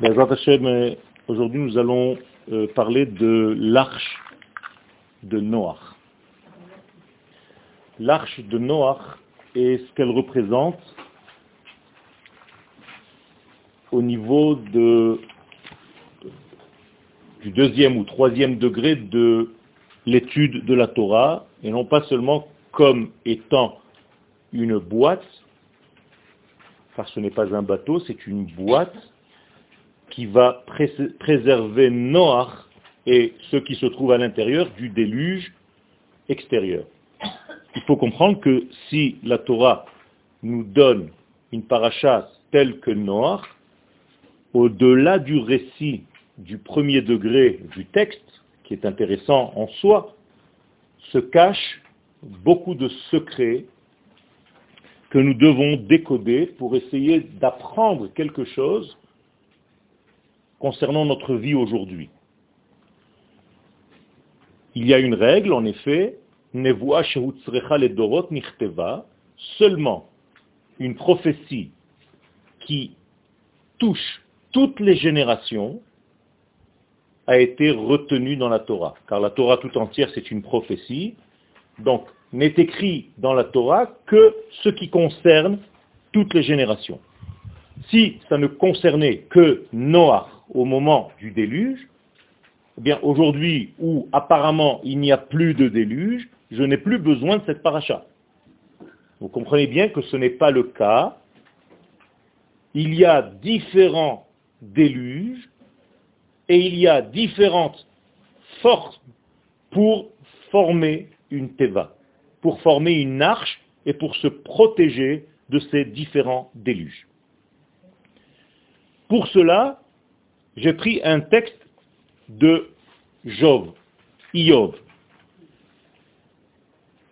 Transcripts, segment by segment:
Hashem, euh, aujourd'hui nous allons euh, parler de l'arche de Noach. L'arche de Noach et ce qu'elle représente au niveau de, du deuxième ou troisième degré de l'étude de la Torah, et non pas seulement comme étant une boîte, car ce n'est pas un bateau, c'est une boîte qui va préserver Noach et ceux qui se trouvent à l'intérieur du déluge extérieur. Il faut comprendre que si la Torah nous donne une paracha telle que Noach, au-delà du récit du premier degré du texte, qui est intéressant en soi, se cachent beaucoup de secrets que nous devons décoder pour essayer d'apprendre quelque chose concernant notre vie aujourd'hui. Il y a une règle, en effet, seulement une prophétie qui touche toutes les générations a été retenue dans la Torah. Car la Torah tout entière, c'est une prophétie. Donc, n'est écrit dans la Torah que ce qui concerne toutes les générations. Si ça ne concernait que Noach au moment du déluge, eh bien aujourd'hui où apparemment il n'y a plus de déluge, je n'ai plus besoin de cette paracha. Vous comprenez bien que ce n'est pas le cas. Il y a différents déluges et il y a différentes forces pour former une teva, pour former une arche et pour se protéger de ces différents déluges. Pour cela, j'ai pris un texte de Job, Iov.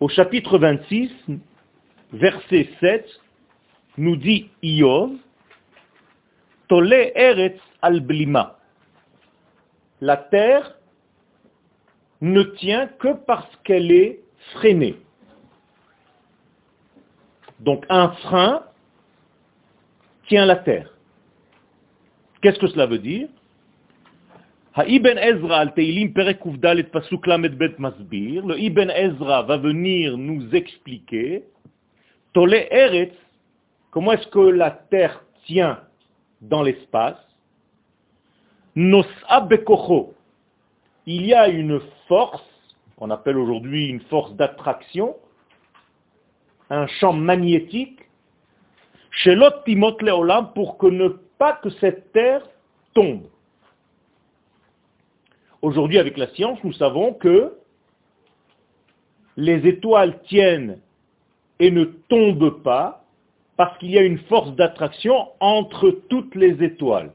Au chapitre 26, verset 7, nous dit Iov, Tole Eretz al Blima. La terre ne tient que parce qu'elle est freinée. Donc un frein tient la terre. Qu'est-ce que cela veut dire? Le Ibn Ezra va venir nous expliquer comment est-ce que la terre tient dans l'espace. Il y a une force, qu'on appelle aujourd'hui une force d'attraction, un champ magnétique, chez l'Ottimot Leolam, pour que ne pas que cette terre tombe. Aujourd'hui, avec la science, nous savons que les étoiles tiennent et ne tombent pas parce qu'il y a une force d'attraction entre toutes les étoiles.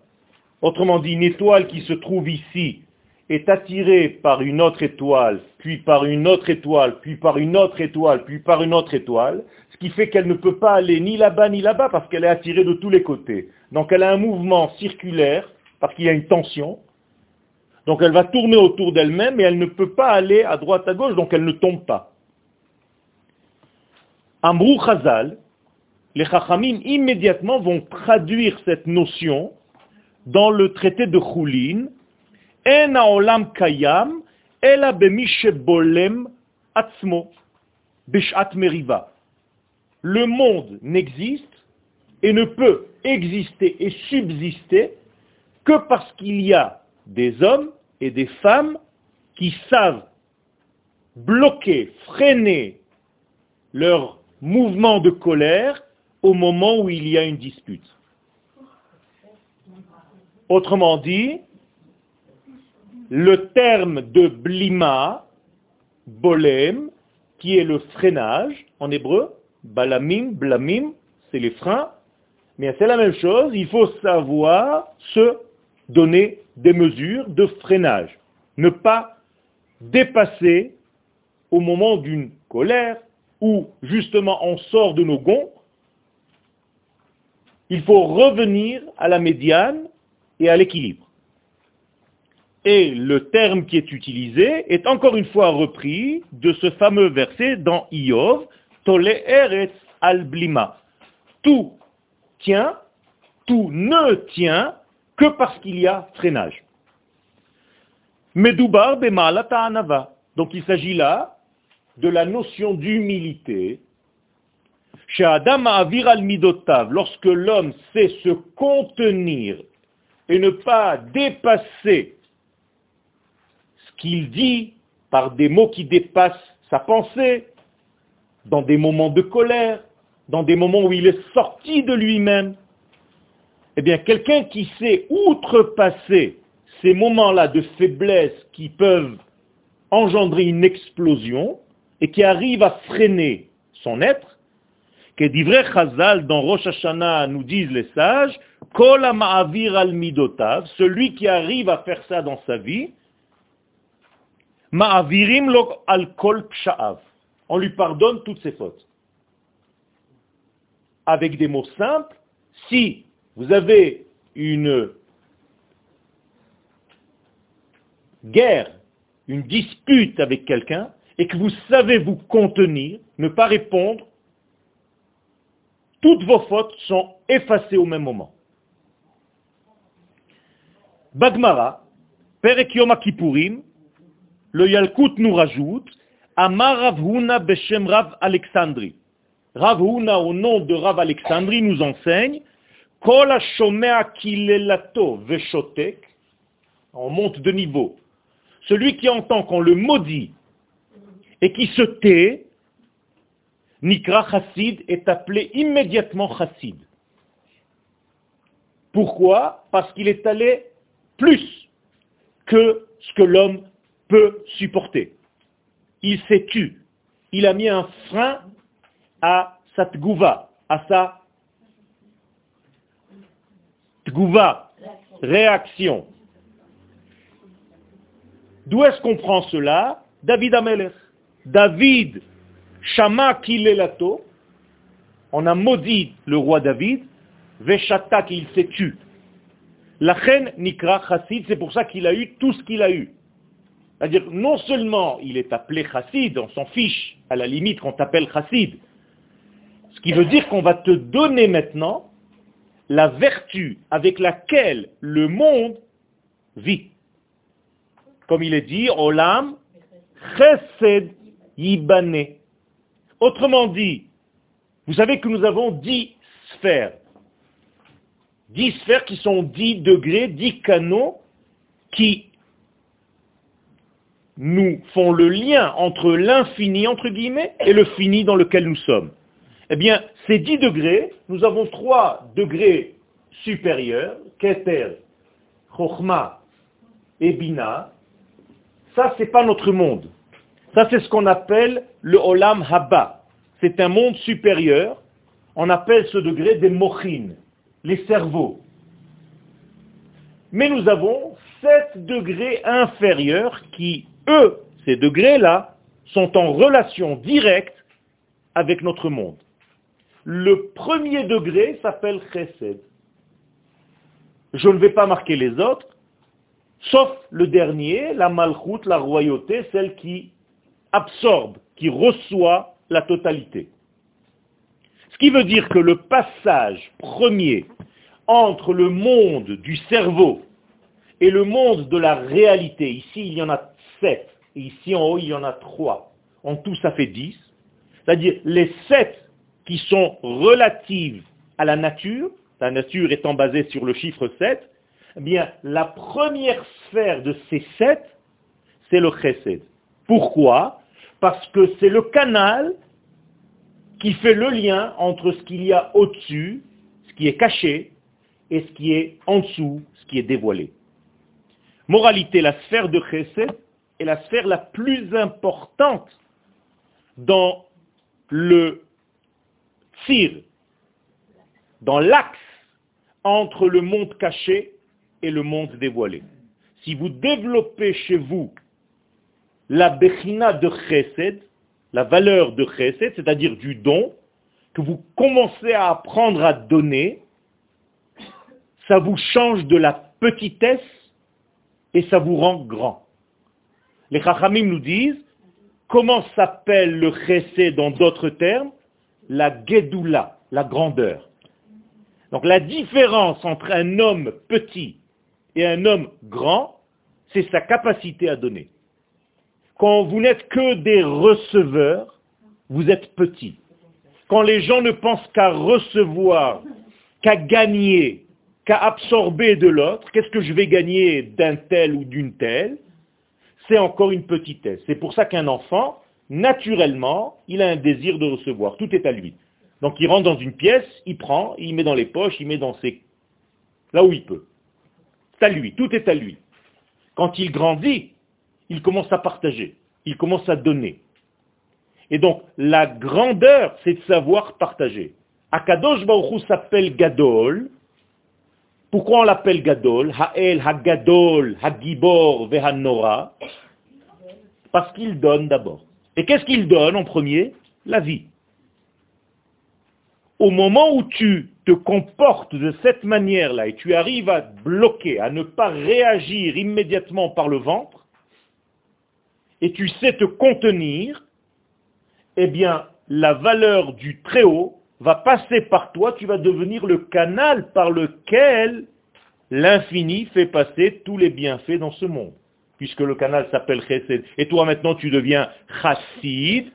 Autrement dit, une étoile qui se trouve ici est attirée par une autre étoile, puis par une autre étoile, puis par une autre étoile, puis par une autre étoile, ce qui fait qu'elle ne peut pas aller ni là-bas ni là-bas parce qu'elle est attirée de tous les côtés. Donc elle a un mouvement circulaire parce qu'il y a une tension, donc elle va tourner autour d'elle-même et elle ne peut pas aller à droite, à gauche, donc elle ne tombe pas. Amrou Chazal, les Chachamim immédiatement vont traduire cette notion dans le traité de Choulin, En haolam kayam, ela bolem atzmo, bishat meriva. Le monde n'existe et ne peut exister et subsister que parce qu'il y a des hommes et des femmes qui savent bloquer, freiner leur mouvement de colère au moment où il y a une dispute. Autrement dit, le terme de blima, bolem, qui est le freinage en hébreu, balamim, blamim, c'est les freins, mais c'est la même chose, il faut savoir se donner des mesures de freinage. Ne pas dépasser au moment d'une colère où justement on sort de nos gonds, il faut revenir à la médiane et à l'équilibre. Et le terme qui est utilisé est encore une fois repris de ce fameux verset dans Iov, Tole Eretz. Tout tient, tout ne tient que parce qu'il y a freinage. Bemalata. Donc il s'agit là de la notion d'humilité. Chez Adam lorsque l'homme sait se contenir et ne pas dépasser ce qu'il dit par des mots qui dépassent sa pensée, dans des moments de colère, dans des moments où il est sorti de lui-même, eh bien, quelqu'un qui sait outrepasser ces moments-là de faiblesse qui peuvent engendrer une explosion et qui arrive à freiner son être, que d'Ivray Chazal dans Rosh Hashanah nous disent les sages, Kol al midotav, celui qui arrive à faire ça dans sa vie, ma'avirim lo al kol psha'av. On lui pardonne toutes ses fautes. Avec des mots simples, si vous avez une guerre, une dispute avec quelqu'un, et que vous savez vous contenir, ne pas répondre, toutes vos fautes sont effacées au même moment. Bagmara, Perek Yom Kippourim, le Yalkut nous rajoute, Amar Ravhuna Beshem Rav Alexandri. Ravhuna, au nom de Rav Alexandri, nous enseigne, On monte de niveau. Celui qui entend qu'on le maudit et qui se tait, Nikra Chassid est appelé immédiatement Chassid. Pourquoi? Parce qu'il est allé plus que ce que l'homme peut supporter. Il s'est tu. Il a mis un frein à sa tgouva, à sa tgouva, réaction. D'où est-ce qu'on prend cela? David Amelech. David, Shama Kilelato, on a maudit le roi David, Veshata qu'il s'est tu. La Nikra Chassid, c'est pour ça qu'il a eu tout ce qu'il a eu. C'est-à-dire, non seulement il est appelé chassid, on s'en fiche, à la limite qu'on t'appelle chassid, ce qui veut dire qu'on va te donner maintenant la vertu avec laquelle le monde vit. Comme il est dit, Olam chesed yibane. Autrement dit, vous savez que nous avons dix sphères. Dix sphères qui sont dix degrés, dix canaux qui nous font le lien entre l'infini, entre guillemets, et le fini dans lequel nous sommes. Eh bien, ces dix degrés, nous avons trois degrés supérieurs, Keter, Chochma et Bina. Ça, c'est pas notre monde. Ça, c'est ce qu'on appelle le Olam Haba. C'est un monde supérieur. On appelle ce degré des Mochin, les cerveaux. Mais nous avons sept degrés inférieurs qui eux, ces degrés-là, sont en relation directe avec notre monde. Le premier degré s'appelle chesed. Je ne vais pas marquer les autres, sauf le dernier, la malchoute, la royauté, celle qui absorbe, qui reçoit la totalité. Ce qui veut dire que le passage premier entre le monde du cerveau et le monde de la réalité, ici il y en a sept. Et ici en haut, il y en a trois. En tout, ça fait dix. C'est-à-dire les sept qui sont relatives à la nature, la nature étant basée sur le chiffre 7, eh bien, la première sphère de ces sept, c'est le chesed. Pourquoi? Parce que c'est le canal qui fait le lien entre ce qu'il y a au-dessus, ce qui est caché, et ce qui est en dessous, ce qui est dévoilé. Moralité, la sphère de chesed, est la sphère la plus importante dans le dans l'axe entre le monde caché et le monde dévoilé. Si vous développez chez vous la bechina de chesed, la valeur de chesed, c'est-à-dire du don, que vous commencez à apprendre à donner, ça vous change de la petitesse et ça vous rend grand. Les Chachamim nous disent, comment s'appelle le chesed dans d'autres termes? La Gedoula, la grandeur. Donc la différence entre un homme petit Et un homme grand, c'est sa capacité à donner. Quand vous n'êtes que des receveurs, vous êtes petit. Quand les gens ne pensent qu'à recevoir, qu'à gagner, qu'à absorber de l'autre, qu'est-ce que je vais gagner d'un tel ou d'une telle? C'est encore une petitesse. C'est pour ça qu'un enfant, naturellement, il a un désir de recevoir. Tout est à lui. Donc il rentre dans une pièce, il prend, il met dans les poches, il met dans ses... là où il peut. C'est à lui, tout est à lui. Quand il grandit, il commence à partager, il commence à donner. Et donc, la grandeur, c'est de savoir partager. Akadosh Baruch s'appelle Gadol. Pourquoi on l'appelle Gadol? Ha'el, Hagadol, Hagibor, Vehanora. Parce qu'il donne d'abord. Et qu'est-ce qu'il donne en premier La vie. Au moment où tu te comportes de cette manière-là et tu arrives à bloquer, à ne pas réagir immédiatement par le ventre, et tu sais te contenir, eh bien, la valeur du Très-Haut va passer par toi, tu vas devenir le canal par lequel l'infini fait passer tous les bienfaits dans ce monde. Puisque le canal s'appelle Chesed. Et toi maintenant tu deviens Chassid.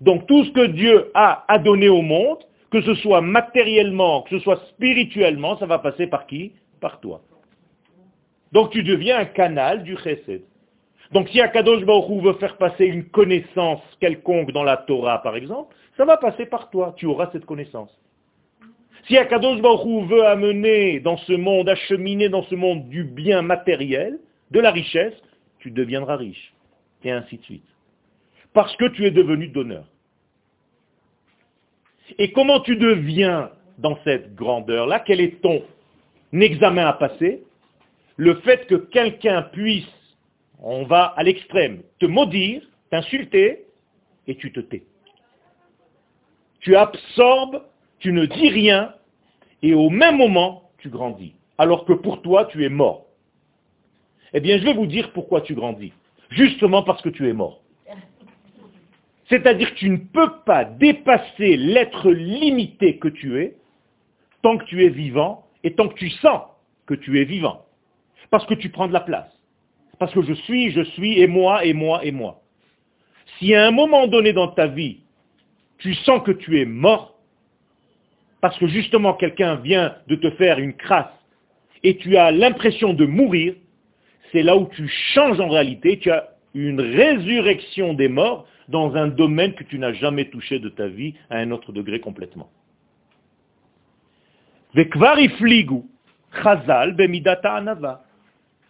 Donc tout ce que Dieu a à donner au monde, que ce soit matériellement, que ce soit spirituellement, ça va passer par qui? Par toi. Donc tu deviens un canal du Chesed. Donc si Akadosh Baruch veut faire passer une connaissance quelconque dans la Torah, par exemple, ça va passer par toi, tu auras cette connaissance. Si Akadosh Baruch veut amener dans ce monde, acheminer dans ce monde du bien matériel, de la richesse, tu deviendras riche. Et ainsi de suite. Parce que tu es devenu donneur. Et comment tu deviens dans cette grandeur-là? Quel est ton examen à passer? Le fait que quelqu'un puisse on va à l'extrême, te maudire, t'insulter, et tu te tais. Tu absorbes, tu ne dis rien, et au même moment, tu grandis. Alors que pour toi, tu es mort. Eh bien, je vais vous dire pourquoi tu grandis. Justement parce que tu es mort. C'est-à-dire que tu ne peux pas dépasser l'être limité que tu es tant que tu es vivant et tant que tu sens que tu es vivant. Parce que tu prends de la place. Parce que je suis, je suis, et moi, et moi, et moi. Si à un moment donné dans ta vie, tu sens que tu es mort, parce que justement quelqu'un vient de te faire une crasse, et tu as l'impression de mourir, c'est là où tu changes en réalité, tu as une résurrection des morts dans un domaine que tu n'as jamais touché de ta vie à un autre degré complètement.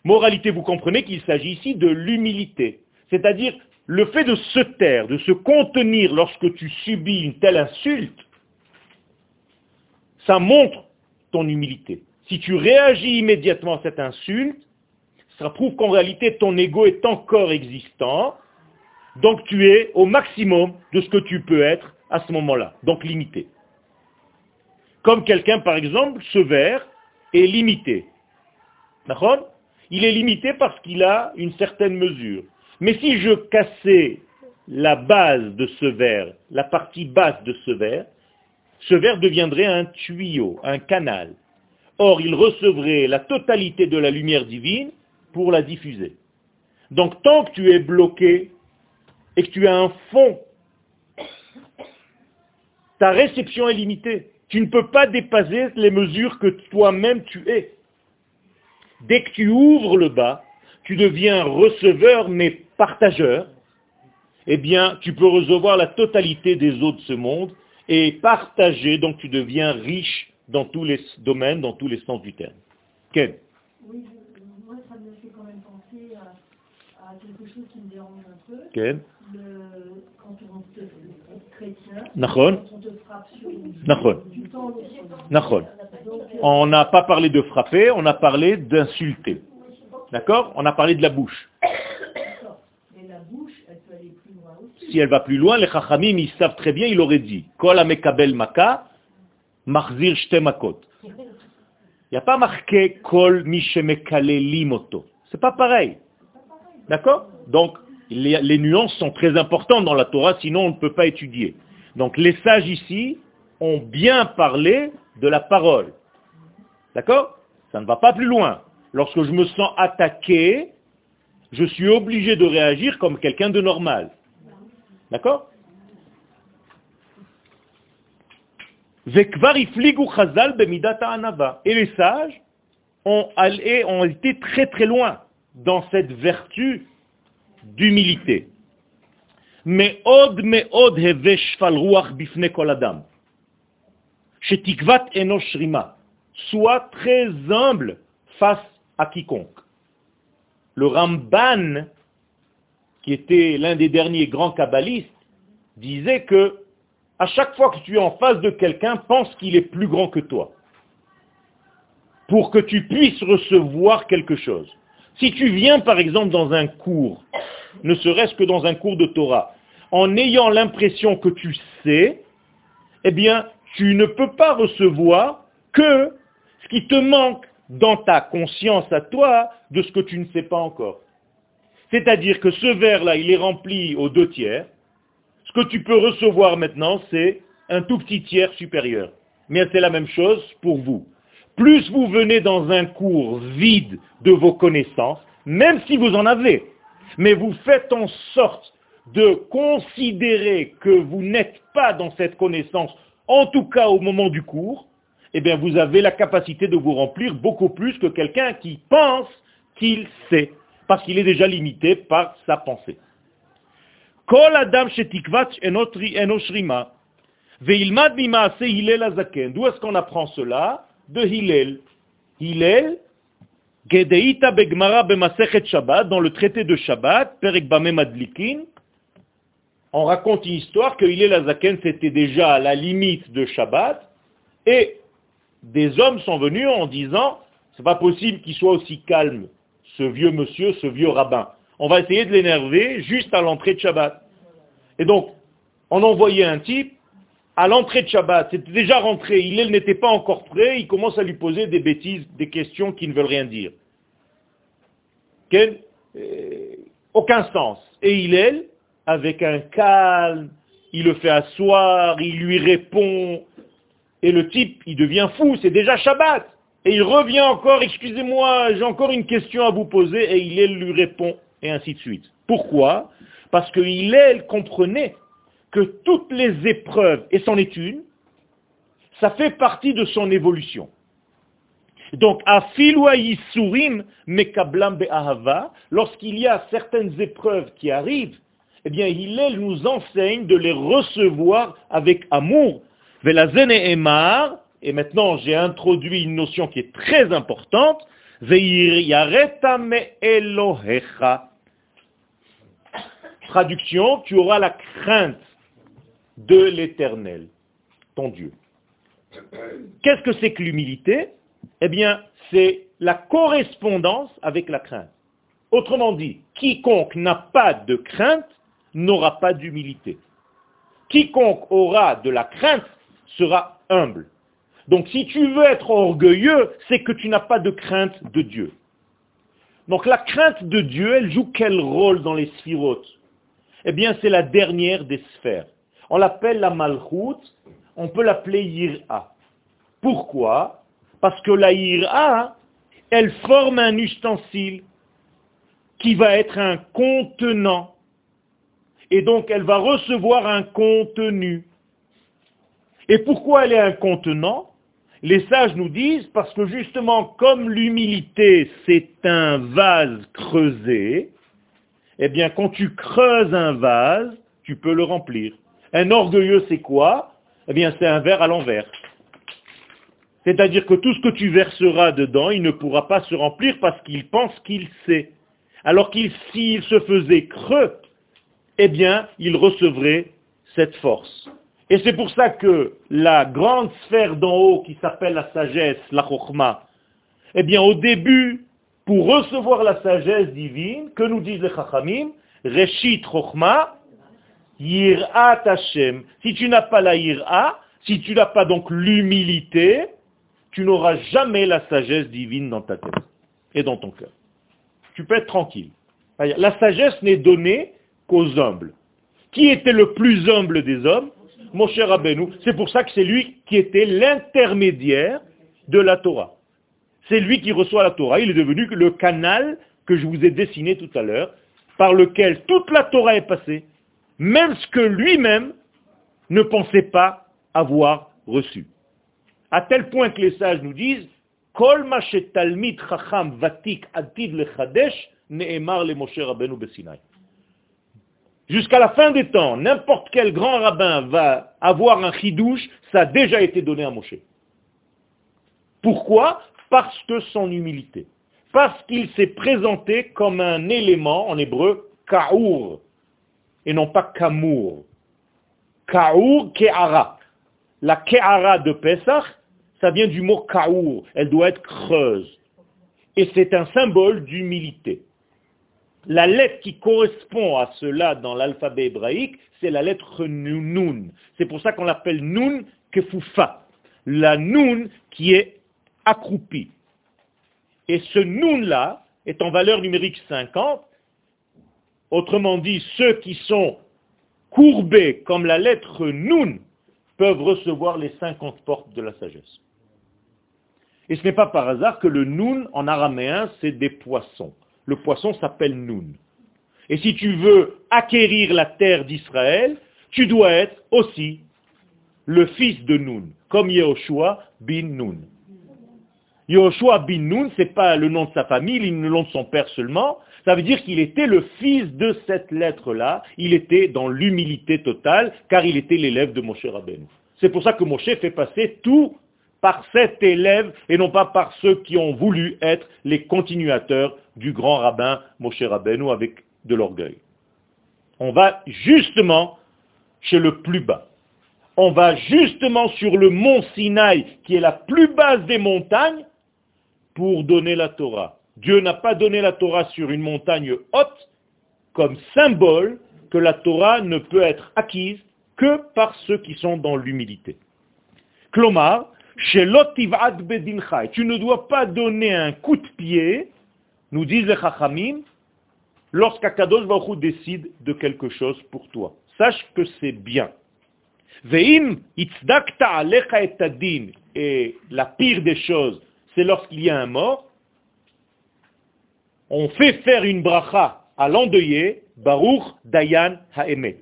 Moralité, vous comprenez qu'il s'agit ici de l'humilité. C'est-à-dire le fait de se taire, de se contenir lorsque tu subis une telle insulte, ça montre ton humilité. Si tu réagis immédiatement à cette insulte, ça prouve qu'en réalité ton ego est encore existant, donc tu es au maximum de ce que tu peux être à ce moment-là, donc limité. Comme quelqu'un, par exemple, ce verre est limité. Il est limité parce qu'il a une certaine mesure. Mais si je cassais la base de ce verre, la partie basse de ce verre, ce verre deviendrait un tuyau, un canal. Or, il recevrait la totalité de la lumière divine pour la diffuser. Donc, tant que tu es bloqué et que tu as un fond, ta réception est limitée. Tu ne peux pas dépasser les mesures que toi-même tu es. Dès que tu ouvres le bas, tu deviens receveur mais partageur, eh bien, tu peux recevoir la totalité des eaux de ce monde et partager, donc tu deviens riche dans tous les domaines, dans tous les sens du terme. Ken moi ça me fait quand même penser à, quelque chose qui me dérange un peu. Ken Quand on te chrétien, on te frappe sur du temps, on n'a pas parlé de frapper, on a parlé d'insulter. D'accord? On a parlé de la bouche. Si elle va plus loin, les chachamim, ils savent très bien, il aurait dit, Kol amekabel maka, machzir shte makot. Il n'y a pas marqué kol mishemekale limoto. C'est pas pareil. D'accord Donc, les, nuances sont très importantes dans la Torah, sinon on ne peut pas étudier. Donc, les sages ici ont bien parlé de la parole. D'accord Ça ne va pas plus loin. Lorsque je me sens attaqué, je suis obligé de réagir comme quelqu'un de normal. D'accord Et les sages ont été très très loin dans cette vertu d'humilité. Mais od me od bifne kol adam. Sois très humble face à quiconque. Le Ramban, qui était l'un des derniers grands kabbalistes, disait que à chaque fois que tu es en face de quelqu'un, pense qu'il est plus grand que toi. Pour que tu puisses recevoir quelque chose. Si tu viens par exemple dans un cours, ne serait-ce que dans un cours de Torah, en ayant l'impression que tu sais, eh bien, tu ne peux pas recevoir que ce qui te manque dans ta conscience à toi de ce que tu ne sais pas encore. C'est-à-dire que ce verre-là, il est rempli aux deux tiers. Ce que tu peux recevoir maintenant, c'est un tout petit tiers supérieur. Mais c'est la même chose pour vous. Plus vous venez dans un cours vide de vos connaissances, même si vous en avez, mais vous faites en sorte de considérer que vous n'êtes pas dans cette connaissance, en tout cas au moment du cours, eh bien vous avez la capacité de vous remplir beaucoup plus que quelqu'un qui pense qu'il sait, parce qu'il est déjà limité par sa pensée. D'où est-ce qu'on apprend cela? De Hillel. Hillel, Gedeita Begmara Bemasechet Shabbat, dans le traité de Shabbat, Perek Bame Madlikin, on raconte une histoire que Hillel Azaken c'était déjà à la limite de Shabbat, et des hommes sont venus en disant, c'est pas possible qu'il soit aussi calme, ce vieux monsieur, ce vieux rabbin. On va essayer de l'énerver juste à l'entrée de Shabbat. Et donc, on envoyait un type, à l'entrée de Shabbat, c'était déjà rentré, il n'était pas encore prêt, il commence à lui poser des bêtises, des questions qui ne veulent rien dire. Euh, aucun sens. Et il est, avec un calme, il le fait asseoir, il lui répond, et le type, il devient fou, c'est déjà Shabbat. Et il revient encore, excusez-moi, j'ai encore une question à vous poser, et il lui répond, et ainsi de suite. Pourquoi? Parce que il comprenait que toutes les épreuves, et c'en est une, ça fait partie de son évolution. Donc, surim mekablam be'ahava, lorsqu'il y a certaines épreuves qui arrivent, eh bien, il nous enseigne de les recevoir avec amour, et maintenant j'ai introduit une notion qui est très importante, Traduction, tu auras la crainte de l'éternel, ton Dieu. Qu'est-ce que c'est que l'humilité? Eh bien, c'est la correspondance avec la crainte. Autrement dit, quiconque n'a pas de crainte n'aura pas d'humilité. Quiconque aura de la crainte sera humble. Donc si tu veux être orgueilleux, c'est que tu n'as pas de crainte de Dieu. Donc la crainte de Dieu, elle joue quel rôle dans les sphirotes? Eh bien, c'est la dernière des sphères. On l'appelle la malchoute, on peut l'appeler yir'a. Pourquoi? Parce que la yir'a, elle forme un ustensile qui va être un contenant. Et donc elle va recevoir un contenu. Et pourquoi elle est un contenant? Les sages nous disent parce que justement, comme l'humilité, c'est un vase creusé, eh bien, quand tu creuses un vase, tu peux le remplir. Un orgueilleux, c'est quoi? Eh bien, c'est un verre à l'envers. C'est-à-dire que tout ce que tu verseras dedans, il ne pourra pas se remplir parce qu'il pense qu'il sait. Alors qu'il, s'il se faisait creux, eh bien, il recevrait cette force. Et c'est pour ça que la grande sphère d'en haut qui s'appelle la sagesse, la chokhmah, eh bien au début, pour recevoir la sagesse divine, que nous disent les chachamim, reshit chokhmah, yir'at Hashem. Si tu n'as pas la yir'a, si tu n'as pas donc l'humilité, tu n'auras jamais la sagesse divine dans ta tête et dans ton cœur. Tu peux être tranquille. La sagesse n'est donnée qu'aux humbles. Qui était le plus humble des hommes? Mon cher C'est pour ça que c'est lui qui était l'intermédiaire de la Torah. C'est lui qui reçoit la Torah. Il est devenu le canal que je vous ai dessiné tout à l'heure, par lequel toute la Torah est passée, même ce que lui-même ne pensait pas avoir reçu. À tel point que les sages nous disent, Kol chacham vatik le Jusqu'à la fin des temps, n'importe quel grand rabbin va avoir un chidouche, ça a déjà été donné à Moshe. Pourquoi? Parce que son humilité. Parce qu'il s'est présenté comme un élément, en hébreu, ka'our, et non pas kamour. Ka'our, ke'ara. La ke'ara de Pesach, ça vient du mot ka'our, elle doit être creuse. Et c'est un symbole d'humilité. La lettre qui correspond à cela dans l'alphabet hébraïque, c'est la lettre nun. C'est pour ça qu'on l'appelle nun kefoufa. La nun qui est accroupie. Et ce nun-là est en valeur numérique 50. Autrement dit, ceux qui sont courbés comme la lettre nun peuvent recevoir les 50 portes de la sagesse. Et ce n'est pas par hasard que le nun en araméen, c'est des poissons. Le poisson s'appelle nun. Et si tu veux acquérir la terre d'Israël, tu dois être aussi le fils de Nun, comme Yehoshua bin Nun. Yehoshua bin Nun, ce n'est pas le nom de sa famille, le nom de son père seulement. Ça veut dire qu'il était le fils de cette lettre-là. Il était dans l'humilité totale, car il était l'élève de Moshe Rabbeinu. C'est pour ça que Moshe fait passer tout par cet élève et non pas par ceux qui ont voulu être les continuateurs du grand rabbin Moshe Rabbeinu avec de l'orgueil. On va justement chez le plus bas. On va justement sur le mont Sinaï, qui est la plus basse des montagnes, pour donner la Torah. Dieu n'a pas donné la Torah sur une montagne haute comme symbole que la Torah ne peut être acquise que par ceux qui sont dans l'humilité. Klomar, tu ne dois pas donner un coup de pied, nous disent les Chachamim, lorsqu'Akadosh Baruch décide de quelque chose pour toi. Sache que c'est bien. Et la pire des choses, c'est lorsqu'il y a un mort, on fait faire une bracha à l'endeuillé, Baruch Dayan Ha'emet.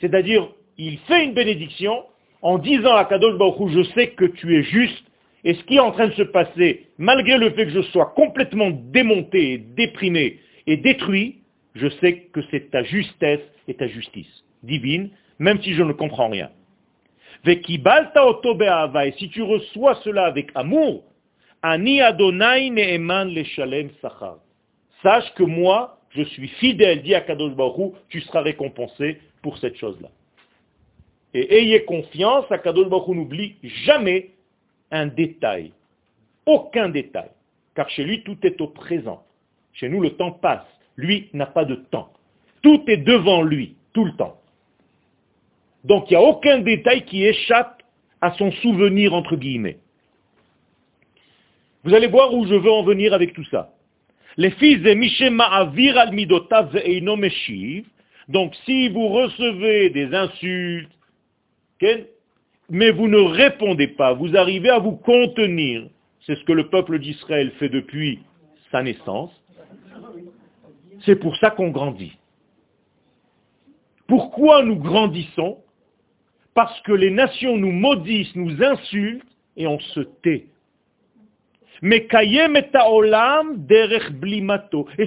C'est-à-dire, il fait une bénédiction en disant à Kadosh Baruch je sais que tu es juste, et ce qui est en train de se passer, malgré le fait que je sois complètement démonté, déprimé et détruit, je sais que c'est ta justesse et ta justice divine, même si je ne comprends rien. Et si tu reçois cela avec amour, Ani Adonai Ne'eman Sachar. Sache que moi, je suis fidèle, dit à Kadosh Baruch tu seras récompensé pour cette chose-là. Et ayez confiance, Akadosh Baruch n'oublie jamais un détail. Aucun détail. Car chez lui, tout est au présent. Chez nous, le temps passe. Lui n'a pas de temps. Tout est devant lui, tout le temps. Donc il n'y a aucun détail qui échappe à son souvenir, entre guillemets. Vous allez voir où je veux en venir avec tout ça. Les fils de Mishema Avir al Midotav donc si vous recevez des insultes, mais vous ne répondez pas, vous arrivez à vous contenir, c'est ce que le peuple d'Israël fait depuis sa naissance, c'est pour ça qu'on grandit. Pourquoi nous grandissons? Parce que les nations nous maudissent, nous insultent, et on se tait. Et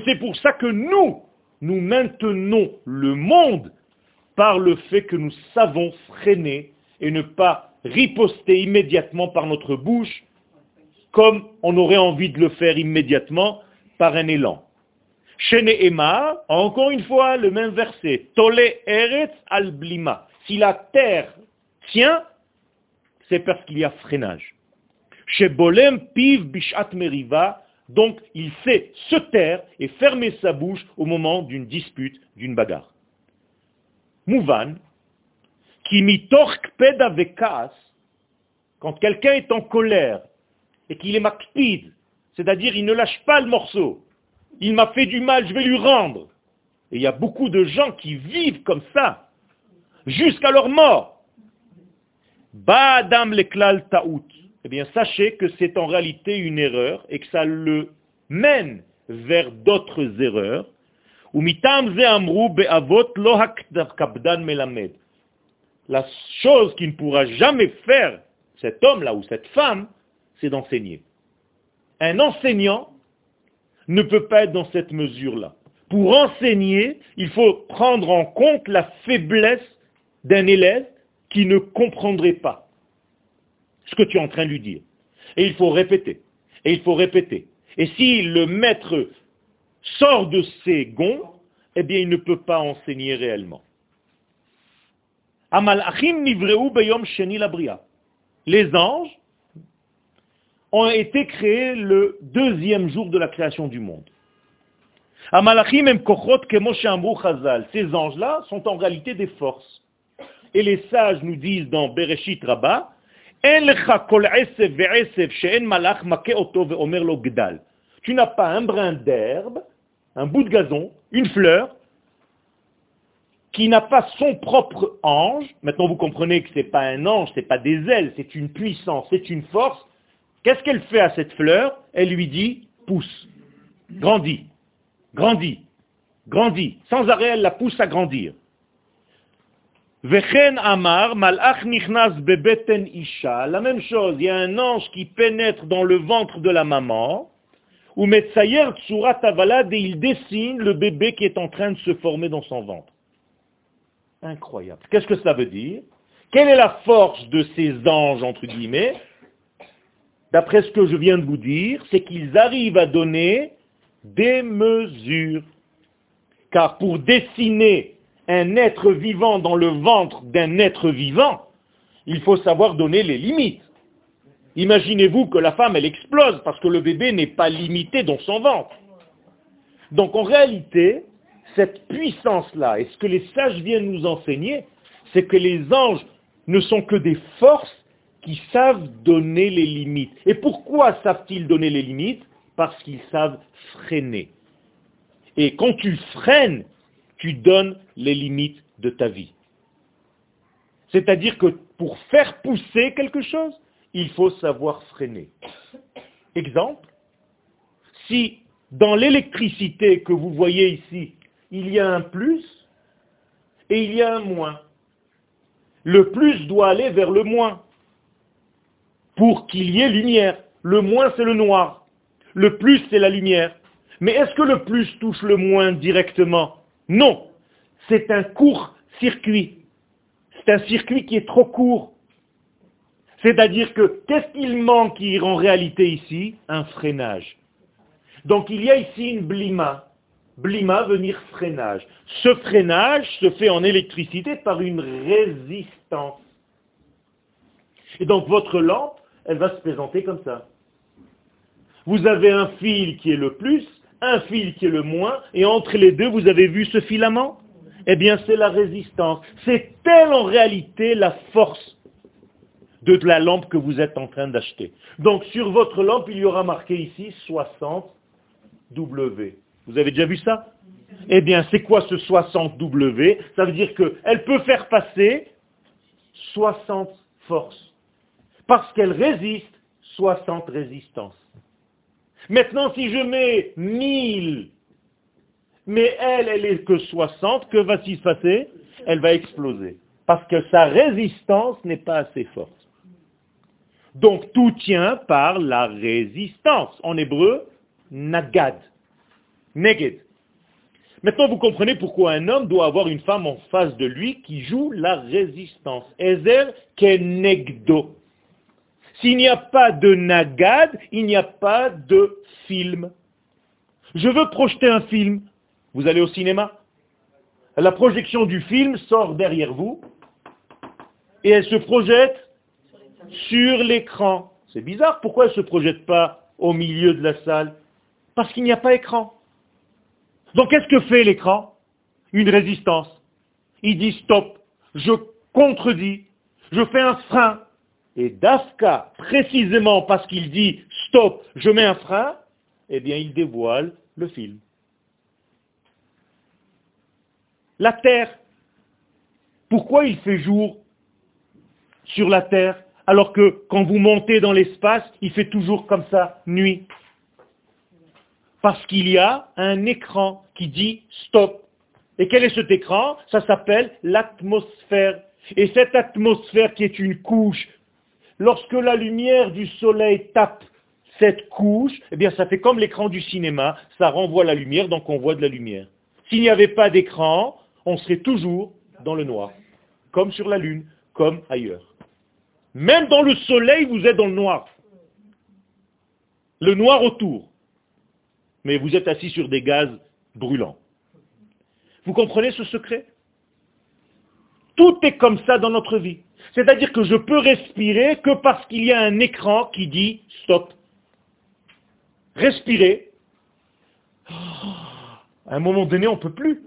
c'est pour ça que nous, nous maintenons le monde par le fait que nous savons freiner et ne pas riposter immédiatement par notre bouche comme on aurait envie de le faire immédiatement par un élan. Shene Emma, encore une fois le même verset, Tole Eretz al Blima. Si la terre tient, c'est parce qu'il y a freinage. Chez Bolem Piv Bishat Meriva, donc il sait se taire et fermer sa bouche au moment d'une dispute, d'une bagarre. Mouvan, qui mitork pedavekas, quand quelqu'un est en colère et qu'il est makpid, c'est-à-dire il ne lâche pas le morceau, il m'a fait du mal, je vais lui rendre. Et il y a beaucoup de gens qui vivent comme ça, jusqu'à leur mort. Ba'adam leklal ta'ut. Eh bien sachez que c'est en réalité une erreur et que ça le mène vers d'autres erreurs. La chose qui ne pourra jamais faire cet homme-là ou cette femme, c'est d'enseigner. Un enseignant ne peut pas être dans cette mesure-là. Pour enseigner, il faut prendre en compte la faiblesse d'un élève qui ne comprendrait pas ce que tu es en train de lui dire. Et il faut répéter. Et il faut répéter. Et si le maître sort de ses gonds, eh bien il ne peut pas enseigner réellement. Les anges ont été créés le deuxième jour de la création du monde. Ces anges-là sont en réalité des forces. Et les sages nous disent dans Bereshit Rabbah, tu n'as pas un brin d'herbe, un bout de gazon, une fleur, qui n'a pas son propre ange. Maintenant, vous comprenez que ce n'est pas un ange, ce n'est pas des ailes, c'est une puissance, c'est une force. Qu'est-ce qu'elle fait à cette fleur? Elle lui dit, pousse, grandis, grandis, grandis. Sans arrêt, elle la pousse à grandir. Vechen Amar, Malach Nichnas Bebeten Isha. La même chose, il y a un ange qui pénètre dans le ventre de la maman, ou Metsayer Tsurat Avalad, et il dessine le bébé qui est en train de se former dans son ventre. Incroyable. Qu'est-ce que ça veut dire? Quelle est la force de ces anges, entre guillemets? D'après ce que je viens de vous dire, c'est qu'ils arrivent à donner des mesures. Car pour dessiner un être vivant dans le ventre d'un être vivant, il faut savoir donner les limites. Imaginez-vous que la femme, elle explose parce que le bébé n'est pas limité dans son ventre. Donc en réalité, cette puissance-là, et ce que les sages viennent nous enseigner, c'est que les anges ne sont que des forces qui savent donner les limites. Et pourquoi savent-ils donner les limites? Parce qu'ils savent freiner. Et quand tu freines, tu donnes les limites de ta vie. C'est-à-dire que pour faire pousser quelque chose, il faut savoir freiner. Exemple, si dans l'électricité que vous voyez ici, il y a un plus et il y a un moins, le plus doit aller vers le moins pour qu'il y ait lumière. Le moins, c'est le noir. Le plus, c'est la lumière. Mais est-ce que le plus touche le moins directement? Non, c'est un court circuit. C'est un circuit qui est trop court. C'est-à-dire que qu'est-ce qu'il manque en réalité ici? Un freinage. Donc il y a ici une blima. Blima veut dire freinage. Ce freinage se fait en électricité par une résistance. Et donc votre lampe, elle va se présenter comme ça. Vous avez un fil qui est le plus un fil qui est le moins, et entre les deux, vous avez vu ce filament? Eh bien, c'est la résistance. C'est telle en réalité la force de la lampe que vous êtes en train d'acheter. Donc, sur votre lampe, il y aura marqué ici 60 W. Vous avez déjà vu ça? Eh bien, c'est quoi ce 60 W? Ça veut dire qu'elle peut faire passer 60 forces. Parce qu'elle résiste 60 résistances. Maintenant, si je mets 1000, mais elle, elle est que 60, que va-t-il se passer Elle va exploser. Parce que sa résistance n'est pas assez forte. Donc tout tient par la résistance. En hébreu, nagad. Neged. Maintenant, vous comprenez pourquoi un homme doit avoir une femme en face de lui qui joue la résistance. Ezer kenegdo. S'il n'y a pas de nagad, il n'y a pas de film. Je veux projeter un film. Vous allez au cinéma. La projection du film sort derrière vous et elle se projette sur l'écran. C'est bizarre, pourquoi elle ne se projette pas au milieu de la salle? Parce qu'il n'y a pas écran. Donc qu'est-ce que fait l'écran? Une résistance. Il dit stop, je contredis, je fais un frein, et Dafka, précisément parce qu'il dit stop, je mets un frein, eh bien il dévoile le film. La terre. Pourquoi il fait jour sur la terre alors que quand vous montez dans l'espace, il fait toujours comme ça, nuit? Parce qu'il y a un écran qui dit stop. Et quel est cet écran? Ça s'appelle l'atmosphère. Et cette atmosphère qui est une couche, lorsque la lumière du soleil tape cette couche, eh bien ça fait comme l'écran du cinéma, ça renvoie la lumière, donc on voit de la lumière. S'il n'y avait pas d'écran, on serait toujours dans le noir, comme sur la lune, comme ailleurs. Même dans le soleil, vous êtes dans le noir. Le noir autour. Mais vous êtes assis sur des gaz brûlants. Vous comprenez ce secret? Tout est comme ça dans notre vie. C'est-à-dire que je peux respirer que parce qu'il y a un écran qui dit stop. Respirer. À un moment donné, on ne peut plus.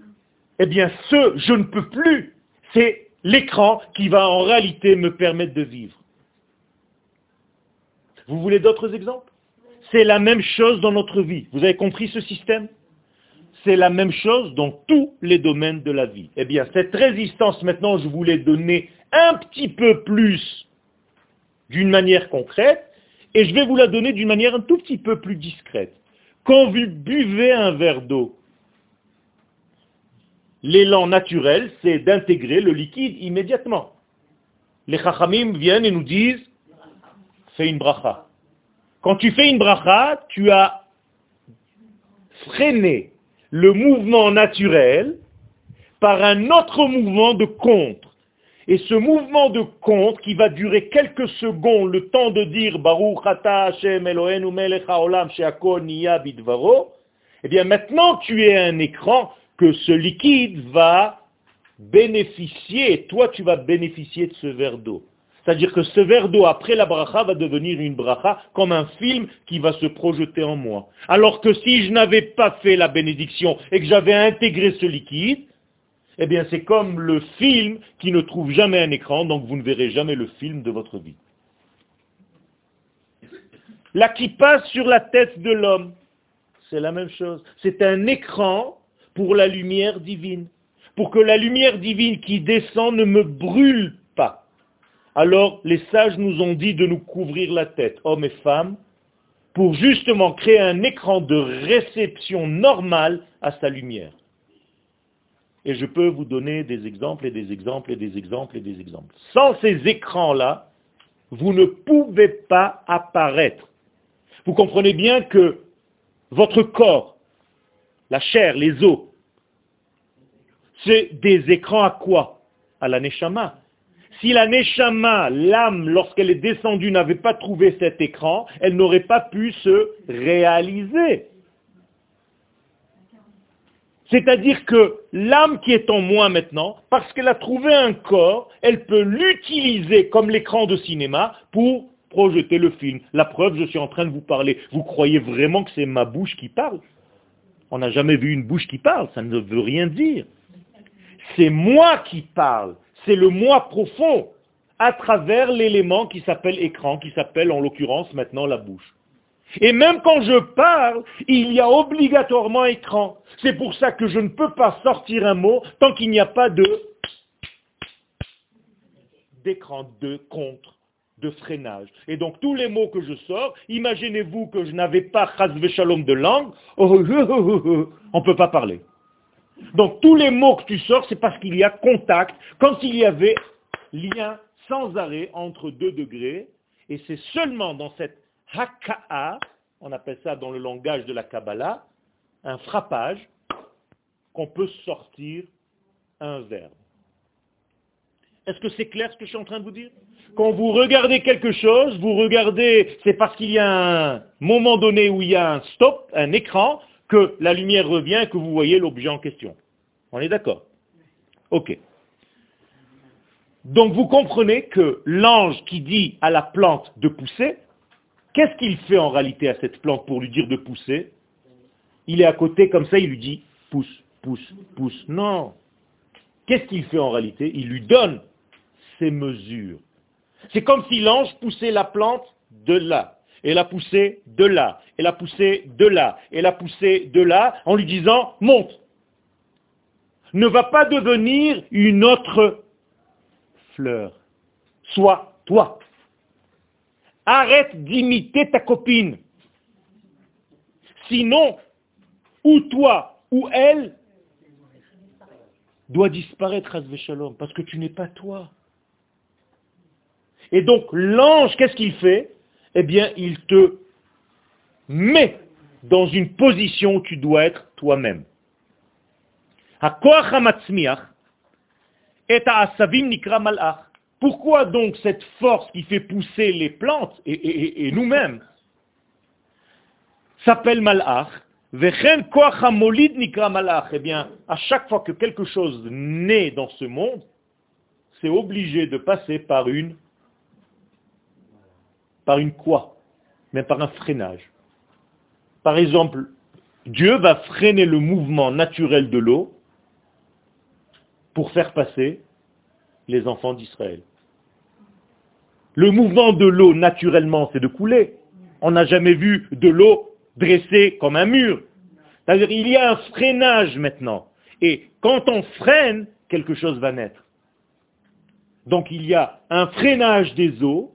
Eh bien, ce je ne peux plus, c'est l'écran qui va en réalité me permettre de vivre. Vous voulez d'autres exemples? C'est la même chose dans notre vie. Vous avez compris ce système? C'est la même chose dans tous les domaines de la vie. Eh bien, cette résistance, maintenant, je voulais donner un petit peu plus d'une manière concrète, et je vais vous la donner d'une manière un tout petit peu plus discrète. Quand vous buvez un verre d'eau, l'élan naturel, c'est d'intégrer le liquide immédiatement. Les chachamim viennent et nous disent, fais une bracha. Quand tu fais une bracha, tu as freiné le mouvement naturel par un autre mouvement de contre. Et ce mouvement de contre, qui va durer quelques secondes, le temps de dire Baruch ata Hashem Eloheinu melech haolam bidvaro, eh bien maintenant tu es un écran que ce liquide va bénéficier, toi tu vas bénéficier de ce verre d'eau. C'est-à-dire que ce verre d'eau, après la bracha, va devenir une bracha comme un film qui va se projeter en moi. Alors que si je n'avais pas fait la bénédiction et que j'avais intégré ce liquide, eh bien c'est comme le film qui ne trouve jamais un écran, donc vous ne verrez jamais le film de votre vie. Qui passe sur la tête de l'homme, c'est la même chose. C'est un écran pour la lumière divine. Pour que la lumière divine qui descend ne me brûle. Alors les sages nous ont dit de nous couvrir la tête, hommes et femmes, pour justement créer un écran de réception normale à sa lumière. Et je peux vous donner des exemples et des exemples et des exemples et des exemples. Sans ces écrans-là, vous ne pouvez pas apparaître. Vous comprenez bien que votre corps la chair, les os, c'est des écrans à quoi? À la neshama. Si la neshama, l'âme, lorsqu'elle est descendue, n'avait pas trouvé cet écran, elle n'aurait pas pu se réaliser. C'est-à-dire que l'âme qui est en moi maintenant, parce qu'elle a trouvé un corps, elle peut l'utiliser comme l'écran de cinéma pour projeter le film. La preuve, je suis en train de vous parler. Vous croyez vraiment que c'est ma bouche qui parle? On n'a jamais vu une bouche qui parle, ça ne veut rien dire. C'est moi qui parle, c'est le moi profond, à travers l'élément qui s'appelle écran, qui s'appelle en l'occurrence maintenant la bouche. Et même quand je parle, il y a obligatoirement écran. C'est pour ça que je ne peux pas sortir un mot tant qu'il n'y a pas de d'écran de contre de freinage. Et donc tous les mots que je sors, imaginez-vous que je n'avais pas shalom de langue, on ne peut pas parler. Donc tous les mots que tu sors, c'est parce qu'il y a contact, comme s'il y avait lien sans arrêt entre deux degrés, et c'est seulement dans cette haka'a, on appelle ça dans le langage de la Kabbalah, un frappage, qu'on peut sortir un verbe. Est-ce que c'est clair ce que je suis en train de vous dire? Quand vous regardez quelque chose, vous regardez, c'est parce qu'il y a un moment donné où il y a un stop, un écran, que la lumière revient et que vous voyez l'objet en question. On est d'accord? Ok. Donc vous comprenez que l'ange qui dit à la plante de pousser, qu'est-ce qu'il fait en réalité à cette plante pour lui dire de pousser? Il est à côté comme ça, il lui dit pousse, pousse, pousse. Non. Qu'est-ce qu'il fait en réalité? Il lui donne ses mesures. C'est comme si l'ange poussait la plante de là, et la poussait de là, et la poussait de là, et la poussait de là, en lui disant, monte. Ne va pas devenir une autre fleur. Sois toi. Arrête d'imiter ta copine. Sinon, ou toi ou elle doit disparaître, Shalom, parce que tu n'es pas toi. Et donc l'ange, qu'est-ce qu'il fait? Eh bien, il te met dans une position où tu dois être toi-même. Pourquoi donc cette force qui fait pousser les plantes et, nous-mêmes s'appelle malach. Eh bien, à chaque fois que quelque chose naît dans ce monde, c'est obligé de passer par une par une quoi Mais par un freinage. Par exemple, Dieu va freiner le mouvement naturel de l'eau pour faire passer les enfants d'Israël. Le mouvement de l'eau, naturellement, c'est de couler. On n'a jamais vu de l'eau dressée comme un mur. C'est-à-dire il y a un freinage maintenant. Et quand on freine, quelque chose va naître. Donc il y a un freinage des eaux,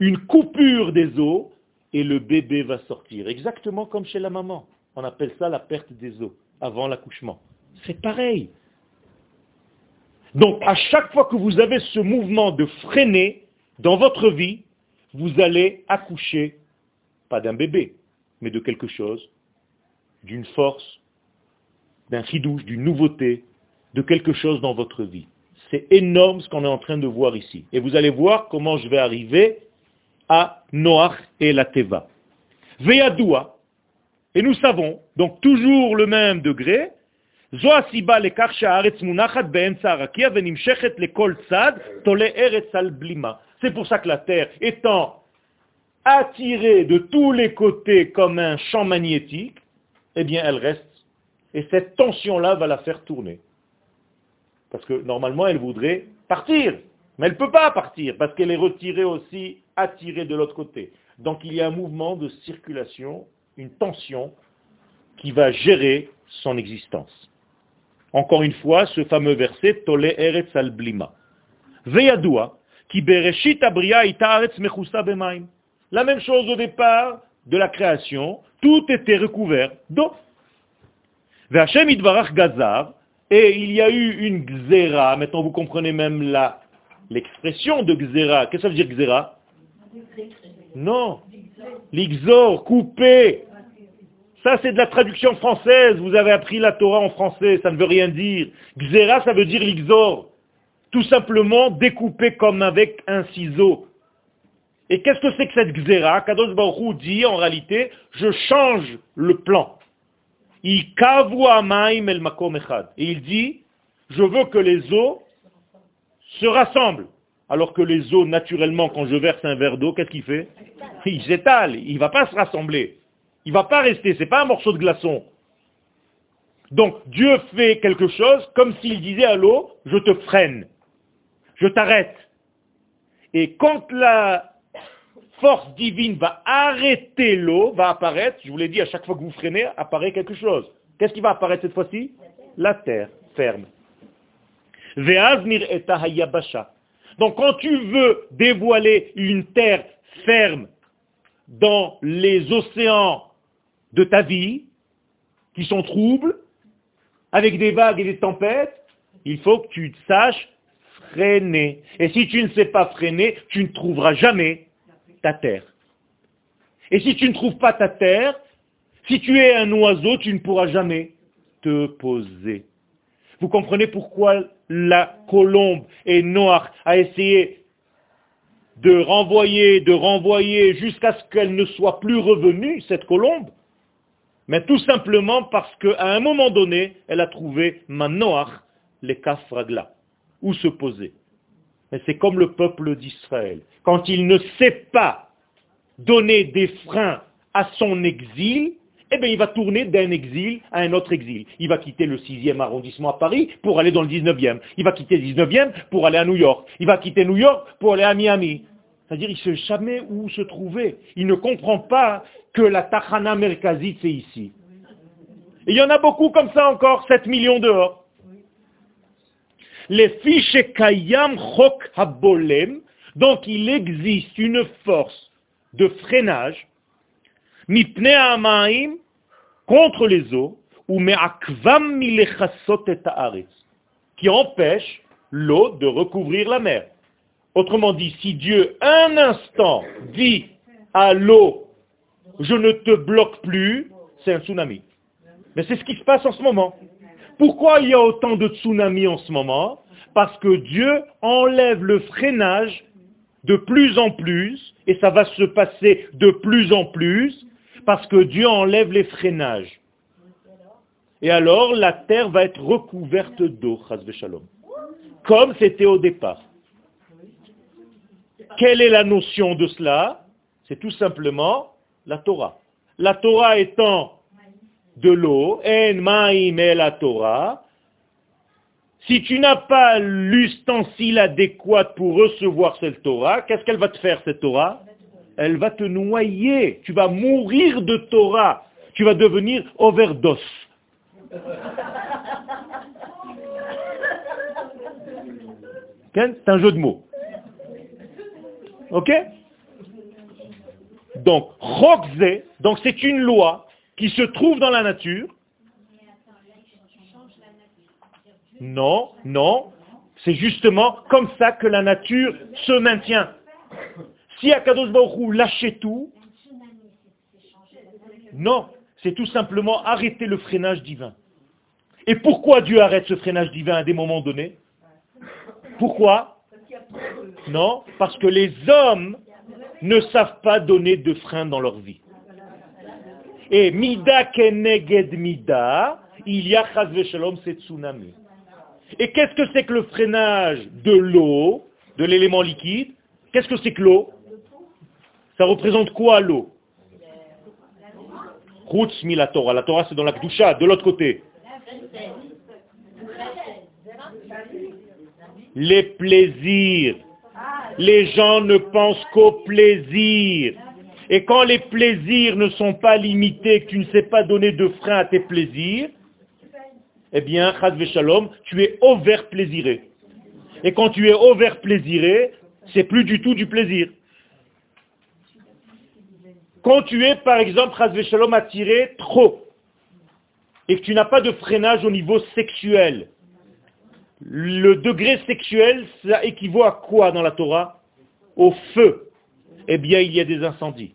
une coupure des eaux, et le bébé va sortir. Exactement comme chez la maman. On appelle ça la perte des eaux avant l'accouchement. C'est pareil. Donc à chaque fois que vous avez ce mouvement de freiner dans votre vie, vous allez accoucher, pas d'un bébé, mais de quelque chose, d'une force, d'un chidouche, d'une nouveauté, de quelque chose dans votre vie. C'est énorme ce qu'on est en train de voir ici. Et vous allez voir comment je vais arriver à Noach et la Teva. Veyadoua, et nous savons, donc toujours le même degré, c'est pour ça que la terre, étant attirée de tous les côtés comme un champ magnétique, eh bien elle reste. Et cette tension-là va la faire tourner. Parce que normalement, elle voudrait partir. Mais elle ne peut pas partir, parce qu'elle est retirée aussi, attirée de l'autre côté. Donc il y a un mouvement de circulation, une tension, qui va gérer son existence. Encore une fois, ce fameux verset, Tole Eretz al Blima. Qui bereshit abria itaretz mechusa bemaim. La même chose au départ de la création, tout était recouvert d'eau. V'Hashem idvarach gazar, et il y a eu une gzera, maintenant vous comprenez même la, l'expression de gzera. Qu'est-ce que ça veut dire gzera Non. L'ixor, coupé. Ça, c'est de la traduction française. Vous avez appris la Torah en français, ça ne veut rien dire. Xera, ça veut dire l'ixor. Tout simplement découpé comme avec un ciseau. Et qu'est-ce que c'est que cette xéra Kadosh Baruch dit en réalité, je change le plan. Il. Et il dit, je veux que les eaux se rassemblent. Alors que les eaux, naturellement, quand je verse un verre d'eau, qu'est-ce qu'il fait? Il s'étale, il ne va pas se rassembler. Il ne va pas rester, ce n'est pas un morceau de glaçon. Donc Dieu fait quelque chose comme s'il disait à l'eau, je te freine, je t'arrête. Et quand la force divine va arrêter l'eau, va apparaître, je vous l'ai dit, à chaque fois que vous freinez, apparaît quelque chose. Qu'est-ce qui va apparaître cette fois-ci? La terre ferme. Donc quand tu veux dévoiler une terre ferme dans les océans de ta vie, qui sont troubles, avec des vagues et des tempêtes, il faut que tu saches freiner. Et si tu ne sais pas freiner, tu ne trouveras jamais ta terre. Et si tu ne trouves pas ta terre, si tu es un oiseau, tu ne pourras jamais te poser. Vous comprenez pourquoi la colombe et Noir a essayé de renvoyer, de renvoyer jusqu'à ce qu'elle ne soit plus revenue, cette colombe? Mais tout simplement parce qu'à un moment donné, elle a trouvé Manoach, les kafragla, où se poser? Mais c'est comme le peuple d'Israël. Quand il ne sait pas donner des freins à son exil, eh bien, il va tourner d'un exil à un autre exil. Il va quitter le 6e arrondissement à Paris pour aller dans le 19e. Il va quitter le 19e pour aller à New York. Il va quitter New York pour aller à Miami. C'est-à-dire, il ne sait jamais où se trouver. Il ne comprend pas que la Tachana Merkazit, c'est ici. Et il y en a beaucoup comme ça encore, 7 millions dehors. Les fiches Kayam Chok Habolem, donc il existe une force de freinage, contre les qui empêche l'eau de recouvrir la mer. Autrement dit, si Dieu un instant dit à l'eau, je ne te bloque plus, c'est un tsunami. Mais c'est ce qui se passe en ce moment. Pourquoi il y a autant de tsunamis en ce moment? Parce que Dieu enlève le freinage de plus en plus, et ça va se passer de plus en plus, parce que Dieu enlève les freinages. Et alors la terre va être recouverte d'eau, comme c'était au départ. Quelle est la notion de cela? C'est tout simplement la Torah. La Torah étant de l'eau, en maïm la Torah, si tu n'as pas l'ustensile adéquat pour recevoir cette Torah, qu'est-ce qu'elle va te faire cette Torah? Elle va te noyer. Tu vas mourir de Torah. Tu vas devenir overdose. C'est un jeu de mots. Ok? Donc, Rokze, donc c'est une loi qui se trouve dans la nature. Non, non, c'est justement comme ça que la nature se maintient. Si Akadosh Baruch lâchait tout, non, c'est tout simplement arrêter le freinage divin. Et pourquoi Dieu arrête ce freinage divin à des moments donnés? Pourquoi? Non, parce que les hommes ne savent pas donner de frein dans leur vie. Et mida keneged mida, il y a shalom c'est tsunami. Et qu'est-ce que c'est que le freinage de l'eau, de l'élément liquide? Qu'est-ce que c'est que l'eau? Ça représente quoi l'eau? La Torah. La Torah c'est dans la Kdusha, de l'autre côté. Les plaisirs. Les gens ne pensent qu'au plaisir. Et quand les plaisirs ne sont pas limités, que tu ne sais pas donner de frein à tes plaisirs, eh bien, chad shalom, tu es over plaisiré. Et quand tu es over plaisiré, c'est plus du tout du plaisir. Quand tu es, par exemple, shalom, attiré trop, et que tu n'as pas de freinage au niveau sexuel, le degré sexuel, ça équivaut à quoi dans la Torah? Au feu. Eh bien, il y a des incendies.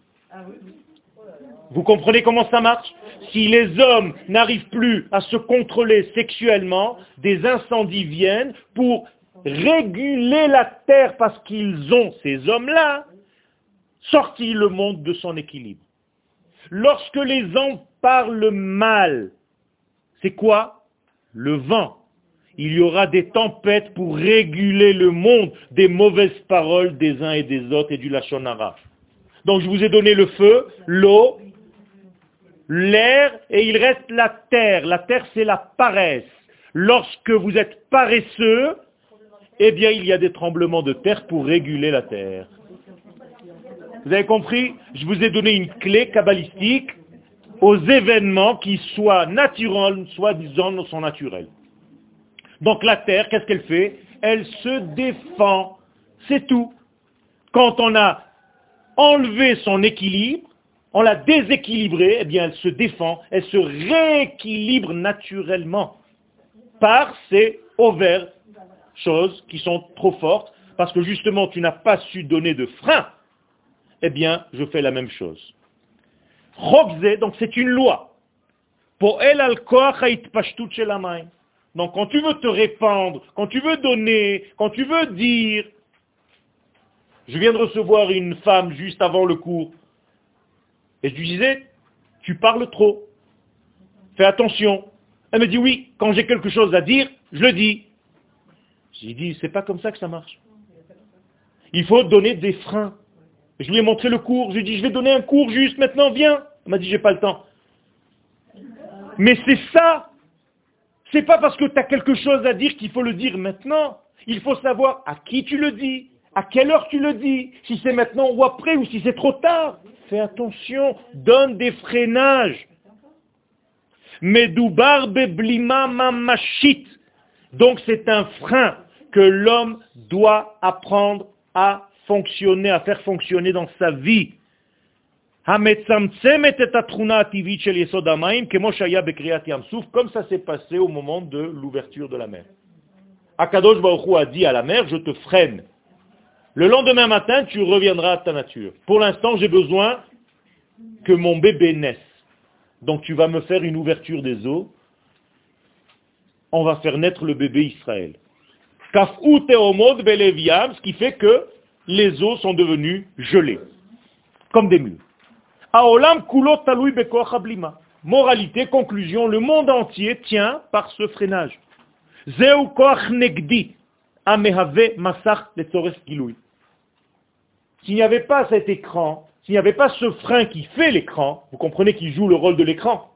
Vous comprenez comment ça marche? Si les hommes n'arrivent plus à se contrôler sexuellement, des incendies viennent pour réguler la terre parce qu'ils ont, ces hommes-là, sorti le monde de son équilibre. Lorsque les hommes parlent mal, c'est quoi? Le vent. Il y aura des tempêtes pour réguler le monde des mauvaises paroles des uns et des autres et du lachonara. Donc je vous ai donné le feu, l'eau, l'air, et il reste la terre. La terre, c'est la paresse. Lorsque vous êtes paresseux, eh bien, il y a des tremblements de terre pour réguler la terre. Vous avez compris Je vous ai donné une clé kabbalistique aux événements qui soient naturels, soit disant sont naturels. Donc la terre, qu'est-ce qu'elle fait? Elle se défend. C'est tout. Quand on a enlever son équilibre, on l'a déséquilibrée, eh bien elle se défend, elle se rééquilibre naturellement par ces ovaires, choses qui sont trop fortes, parce que justement tu n'as pas su donner de frein, eh bien je fais la même chose. donc c'est une loi. Pour elle, donc quand tu veux te répandre, quand tu veux donner, quand tu veux dire, je viens de recevoir une femme juste avant le cours. Et je lui disais, tu parles trop. Fais attention. Elle me dit oui, quand j'ai quelque chose à dire, je le dis. J'ai dit, c'est pas comme ça que ça marche. Il faut donner des freins. Je lui ai montré le cours. Je lui ai dit, je vais donner un cours juste maintenant, viens. Elle m'a dit, j'ai pas le temps. Mais c'est ça. C'est pas parce que tu as quelque chose à dire qu'il faut le dire maintenant. Il faut savoir à qui tu le dis, à quelle heure tu le dis Si c'est maintenant ou après ou si c'est trop tard Fais attention, donne des freinages. Medoubar beblima mamashit. Donc c'est un frein que l'homme doit apprendre à fonctionner, à faire fonctionner dans sa vie. Comme ça s'est passé au moment de l'ouverture de la mer. Akadosh Baruch a dit à la mer, je te freine. Le lendemain matin, tu reviendras à ta nature. Pour l'instant, j'ai besoin que mon bébé naisse. Donc tu vas me faire une ouverture des eaux. On va faire naître le bébé Israël. Ce qui fait que les eaux sont devenues gelées, comme des murs. Moralité, conclusion, le monde entier tient par ce freinage. S'il n'y avait pas cet écran, s'il n'y avait pas ce frein qui fait l'écran, vous comprenez qu'il joue le rôle de l'écran.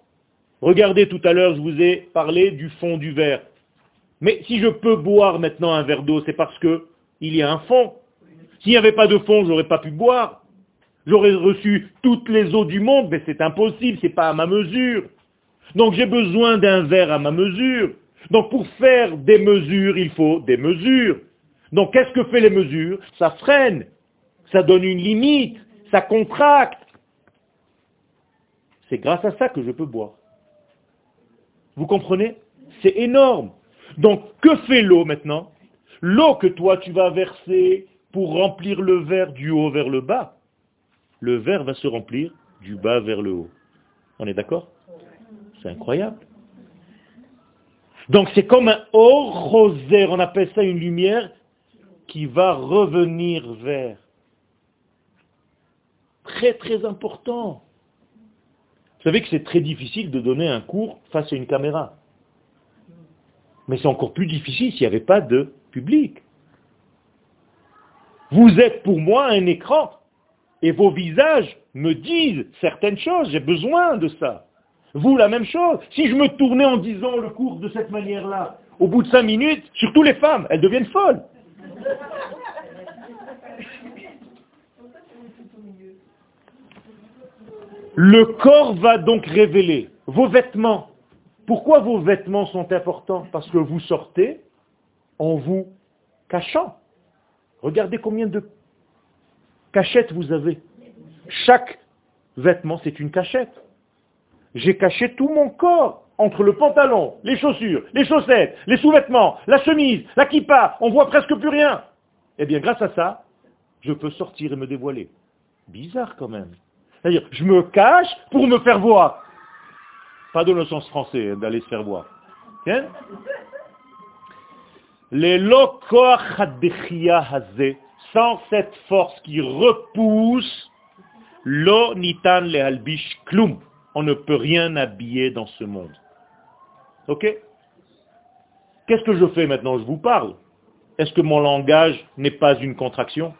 Regardez tout à l'heure, je vous ai parlé du fond du verre. Mais si je peux boire maintenant un verre d'eau, c'est parce que il y a un fond. S'il n'y avait pas de fond, je n'aurais pas pu boire. J'aurais reçu toutes les eaux du monde, mais c'est impossible, c'est pas à ma mesure. Donc j'ai besoin d'un verre à ma mesure. Donc pour faire des mesures, il faut des mesures. Donc qu'est-ce que fait les mesures? Ça freine, ça donne une limite, ça contracte. C'est grâce à ça que je peux boire. Vous comprenez? C'est énorme. Donc que fait l'eau maintenant? L'eau que toi tu vas verser pour remplir le verre du haut vers le bas, le verre va se remplir du bas vers le haut. On est d'accord? C'est incroyable. Donc c'est comme un haut rosaire, on appelle ça une lumière qui va revenir vers. Très très important. Vous savez que c'est très difficile de donner un cours face à une caméra. Mais c'est encore plus difficile s'il n'y avait pas de public. Vous êtes pour moi un écran. Et vos visages me disent certaines choses. J'ai besoin de ça. Vous, la même chose. Si je me tournais en disant le cours de cette manière-là, au bout de cinq minutes, surtout les femmes, elles deviennent folles. Le corps va donc révéler vos vêtements. Pourquoi vos vêtements sont importants? Parce que vous sortez en vous cachant. Regardez combien de cachettes vous avez. Chaque vêtement, c'est une cachette. J'ai caché tout mon corps entre le pantalon, les chaussures, les chaussettes, les sous-vêtements, la chemise, la kippa, on voit presque plus rien. Eh bien, grâce à ça, je peux sortir et me dévoiler. Bizarre quand même. C'est-à-dire, je me cache pour me faire voir. Pas dans le sens français, hein, d'aller se faire voir. Les sans cette force qui repousse, lo nitan le albish klum. On ne peut rien habiller dans ce monde. Ok? Qu'est-ce que je fais maintenant? Je vous parle. Est-ce que mon langage n'est pas une contraction?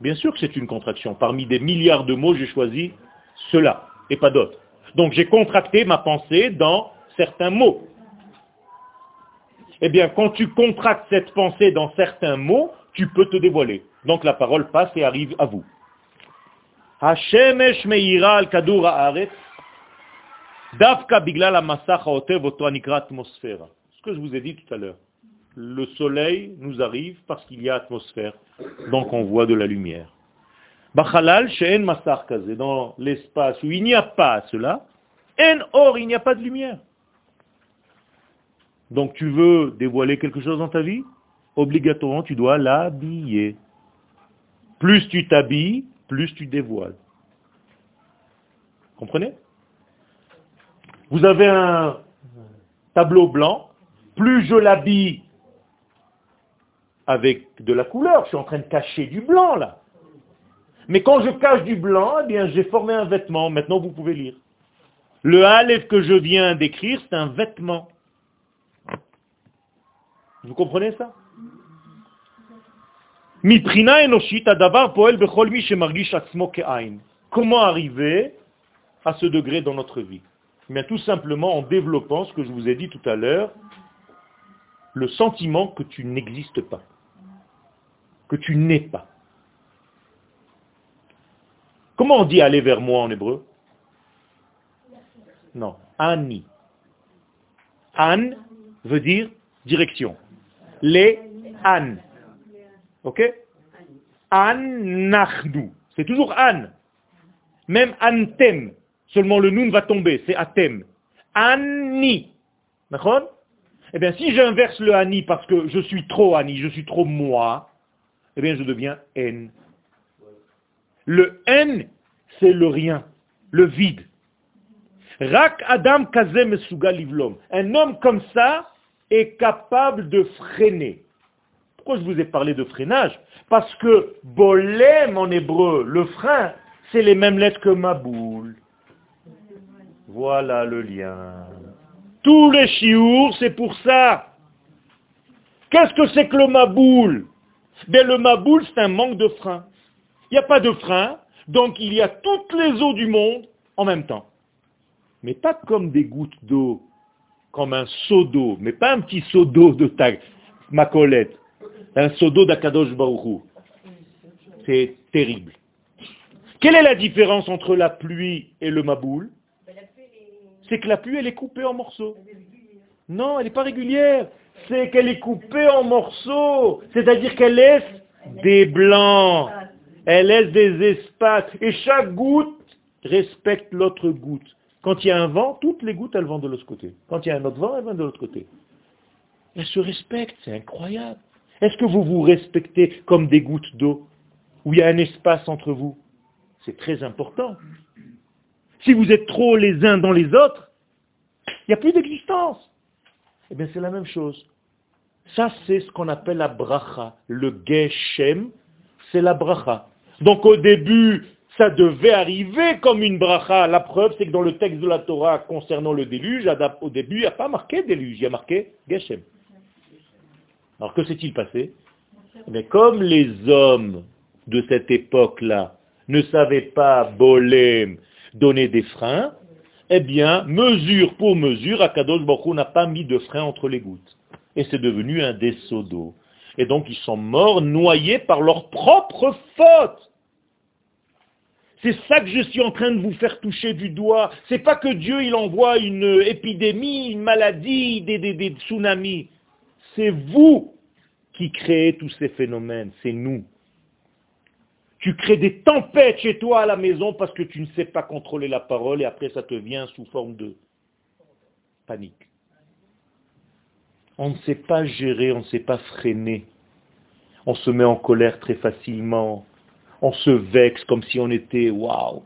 Bien sûr que c'est une contraction. Parmi des milliards de mots, j'ai choisi cela et pas d'autres. Donc j'ai contracté ma pensée dans certains mots. Eh bien, quand tu contractes cette pensée dans certains mots, tu peux te dévoiler. Donc la parole passe et arrive à vous. Ce que je vous ai dit tout à l'heure. Le soleil nous arrive parce qu'il y a atmosphère. Donc on voit de la lumière. Dans l'espace où il n'y a pas cela, en or, il n'y a pas de lumière. Donc tu veux dévoiler quelque chose dans ta vie? Obligatoirement, tu dois l'habiller. Plus tu t'habilles, plus tu dévoiles. Comprenez? Vous avez un tableau blanc, plus je l'habille avec de la couleur, je suis en train de cacher du blanc là. Mais quand je cache du blanc, eh bien j'ai formé un vêtement, maintenant vous pouvez lire. Le Aleph que je viens d'écrire, c'est un vêtement. Vous comprenez ça? Comment arriver à ce degré dans notre vie? Mais Tout simplement en développant ce que je vous ai dit tout à l'heure, le sentiment que tu n'existes pas, que tu n'es pas. Comment on dit aller vers moi en hébreu? Non, Ani. An veut dire direction. Les An. Ok? An C'est toujours An. Même antem, seulement le noun va tomber, c'est atem. Ani. D'accord? Eh bien, si j'inverse le ani parce que je suis trop ani, je suis trop moi, eh bien, je deviens n. Le n, c'est le rien, le vide. Rak Adam Kazem Livlom. Un homme comme ça est capable de freiner. Pourquoi je vous ai parlé de freinage? Parce que bolem en hébreu, le frein, c'est les mêmes lettres que maboul. Voilà le lien. Tous les chiours, c'est pour ça. Qu'est-ce que c'est que le maboul ben, Le maboul, c'est un manque de frein. Il n'y a pas de frein, donc il y a toutes les eaux du monde en même temps mais pas comme des gouttes d'eau, comme un seau d'eau, mais pas un petit seau d'eau de ta macolette, un seau d'eau d'Akadosh Baruchou. C'est terrible. Quelle est la différence entre la pluie et le maboul? C'est que la pluie, elle est coupée en morceaux. Non, elle n'est pas régulière. C'est qu'elle est coupée en morceaux. C'est-à-dire qu'elle laisse des blancs. Elle laisse des espaces. Et chaque goutte respecte l'autre goutte. Quand il y a un vent, toutes les gouttes, elles vont de l'autre côté. Quand il y a un autre vent, elles vont de l'autre côté. Elles se respectent, c'est incroyable. Est-ce que vous vous respectez comme des gouttes d'eau, où il y a un espace entre vous? C'est très important. Si vous êtes trop les uns dans les autres, il n'y a plus d'existence. Eh bien, c'est la même chose. Ça, c'est ce qu'on appelle la bracha. Le geshem, c'est la bracha. Donc au début, ça devait arriver comme une bracha. La preuve, c'est que dans le texte de la Torah concernant le déluge, au début, il n'y a pas marqué déluge, il y a marqué Geshem. Alors que s'est-il passé? Mais comme les hommes de cette époque-là ne savaient pas bolem, donner des freins, eh bien, mesure pour mesure, Akadosh Baruch n'a pas mis de frein entre les gouttes. Et c'est devenu un dessaut d'eau. Et donc ils sont morts noyés par leur propre faute. C'est ça que je suis en train de vous faire toucher du doigt. C'est pas que Dieu il envoie une épidémie, une maladie, des, des tsunamis. C'est vous qui créez tous ces phénomènes. C'est nous. Tu crées des tempêtes chez toi à la maison parce que tu ne sais pas contrôler la parole et après ça te vient sous forme de panique. On ne sait pas gérer, on ne sait pas freiner. On se met en colère très facilement on se vexe comme si on était, waouh,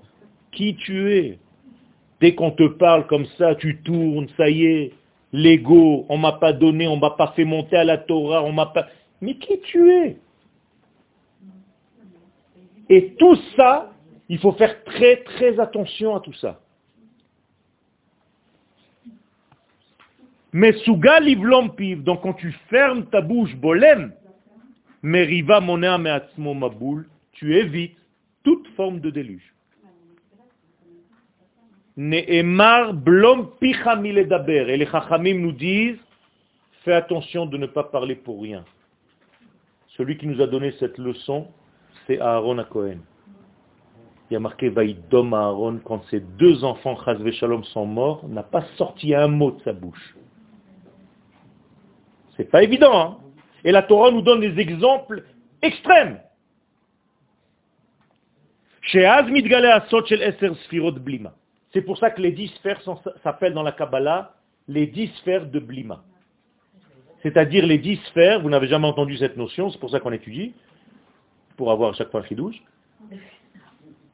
qui tu es? Dès qu'on te parle comme ça, tu tournes, ça y est, l'ego, on m'a pas donné, on m'a pas fait monter à la Torah, on m'a pas... Mais qui tu es? Et tout ça, il faut faire très très attention à tout ça. Mais souga donc quand tu fermes ta bouche, bolem, meriva monea ma maboul, tu évites toute forme de déluge. Ne'emar blom. Et les chachamim nous disent, fais attention de ne pas parler pour rien. Celui qui nous a donné cette leçon, c'est Aaron à Cohen. Il y a marqué Vaïdom Aaron, quand ses deux enfants, Chazve Shalom, sont morts, n'a pas sorti un mot de sa bouche. C'est pas évident, hein Et la Torah nous donne des exemples extrêmes. C'est pour ça que les dix sphères s'appellent dans la Kabbalah les dix sphères de Blima. C'est-à-dire les dix sphères, vous n'avez jamais entendu cette notion, c'est pour ça qu'on étudie, pour avoir à chaque fois un chidouche.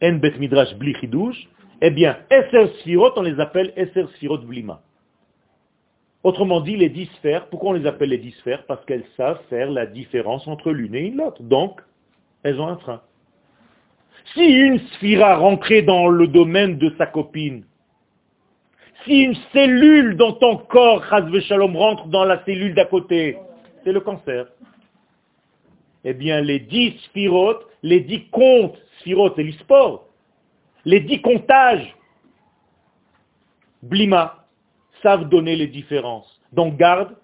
En bet midrash bli chidouche. Eh bien, Esser on les appelle Esser Blima. Autrement dit, les dix sphères, pourquoi on les appelle les dix sphères? Parce qu'elles savent faire la différence entre l'une et l'autre. Donc, elles ont un frein. Si une sphira rentrait dans le domaine de sa copine, si une cellule dans ton corps, Shalom, rentre dans la cellule d'à côté, c'est le cancer. Eh bien, les dix sphirotes, les dix comptes, sphirotes, c'est sport, les dix comptages, blima, savent donner les différences. Donc garde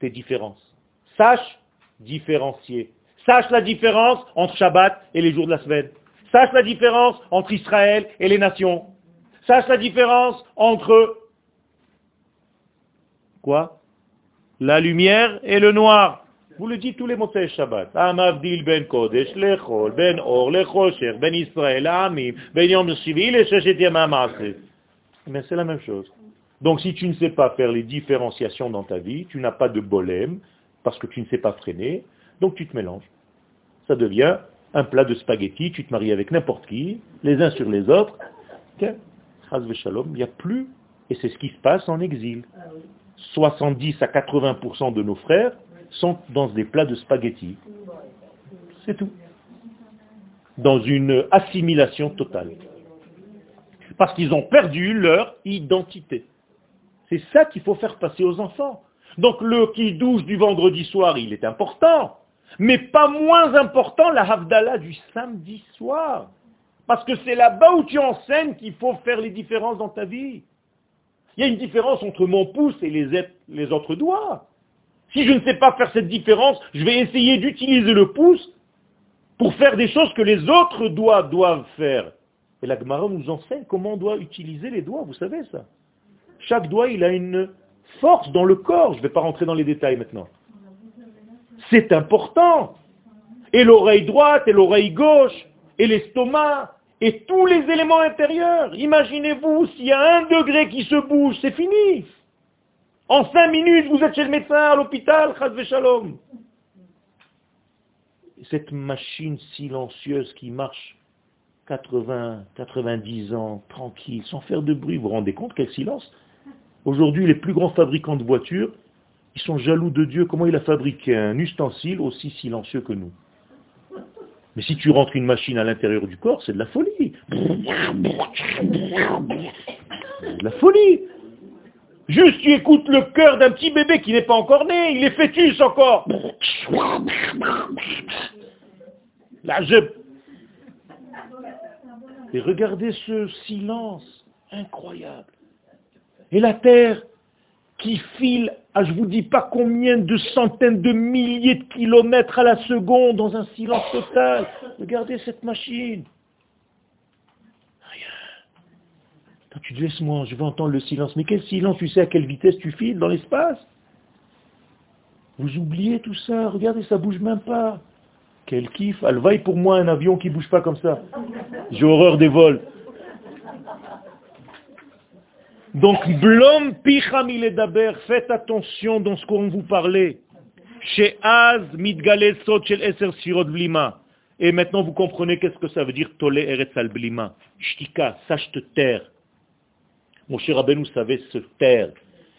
tes différences. Sache différencier. Sache la différence entre Shabbat et les jours de la semaine. Sache la différence entre Israël et les nations. Sache la différence entre quoi? La lumière et le noir. Vous le dites tous les mots Shabbat. Ben ben ben ben Mais c'est la même chose. Donc si tu ne sais pas faire les différenciations dans ta vie, tu n'as pas de bolème, parce que tu ne sais pas freiner, donc tu te mélanges. Ça devient un plat de spaghettis, tu te maries avec n'importe qui, les uns sur les autres. il n'y a plus, et c'est ce qui se passe en exil. 70 à 80% de nos frères sont dans des plats de spaghettis. C'est tout. Dans une assimilation totale. Parce qu'ils ont perdu leur identité. C'est ça qu'il faut faire passer aux enfants. Donc le qui douche du vendredi soir, il est important. Mais pas moins important la Havdalah du samedi soir. Parce que c'est là-bas où tu enseignes qu'il faut faire les différences dans ta vie. Il y a une différence entre mon pouce et les, autres doigts. Si je ne sais pas faire cette différence, je vais essayer d'utiliser le pouce pour faire des choses que les autres doigts doivent faire. Et la Gemara nous enseigne comment on doit utiliser les doigts, vous savez ça? Chaque doigt, il a une force dans le corps. Je ne vais pas rentrer dans les détails maintenant. C'est important. Et l'oreille droite, et l'oreille gauche, et l'estomac, et tous les éléments intérieurs. Imaginez-vous, s'il y a un degré qui se bouge, c'est fini. En cinq minutes, vous êtes chez le médecin, à l'hôpital, shalom. Cette machine silencieuse qui marche 80, 90 ans, tranquille, sans faire de bruit, vous vous rendez compte quel silence? Aujourd'hui, les plus grands fabricants de voitures, ils sont jaloux de Dieu. Comment il a fabriqué un ustensile aussi silencieux que nous? Mais si tu rentres une machine à l'intérieur du corps, c'est de la folie. De la folie. Juste tu écoutes le cœur d'un petit bébé qui n'est pas encore né, il est fœtus encore. Là, je... Et regardez ce silence incroyable. Et la terre qui file à je vous dis pas combien de centaines de milliers de kilomètres à la seconde dans un silence total. Regardez cette machine. Rien. tu te laisses moi, je veux entendre le silence. Mais quel silence Tu sais à quelle vitesse tu files dans l'espace? Vous oubliez tout ça. Regardez, ça bouge même pas. Quel kiff. Elle vaille pour moi un avion qui bouge pas comme ça. J'ai horreur des vols. Donc, blom daber, faites attention dans ce qu'on vous parlait. Chez Az, shel eser. Et maintenant, vous comprenez qu'est-ce que ça veut dire tole eretz blima. Shtika, sache te taire. Mon cher Rabbeinu savait se taire.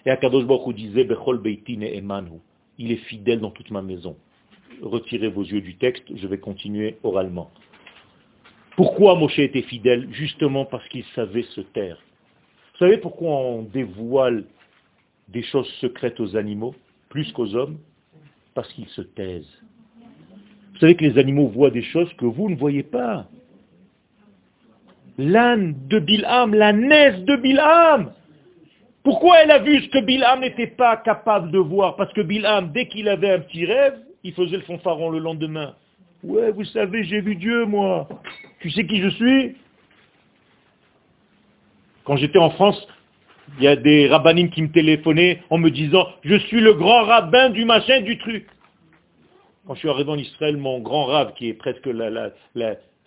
Et Akadosh Baruch disait, Bechol beitine emanu. Il est fidèle dans toute ma maison. Retirez vos yeux du texte, je vais continuer oralement. Pourquoi Moshe était fidèle? Justement parce qu'il savait se taire. Vous savez pourquoi on dévoile des choses secrètes aux animaux plus qu'aux hommes? Parce qu'ils se taisent. Vous savez que les animaux voient des choses que vous ne voyez pas. L'âne de Bilham, la naisse de Bilham. Pourquoi elle a vu ce que Bilham n'était pas capable de voir? Parce que Bilham, dès qu'il avait un petit rêve, il faisait le fanfaron le lendemain. Ouais, vous savez, j'ai vu Dieu, moi. Tu sais qui je suis? Quand j'étais en France, il y a des rabbinines qui me téléphonaient en me disant « Je suis le grand rabbin du machin, du truc ». Quand je suis arrivé en Israël, mon grand rave, qui est presque la,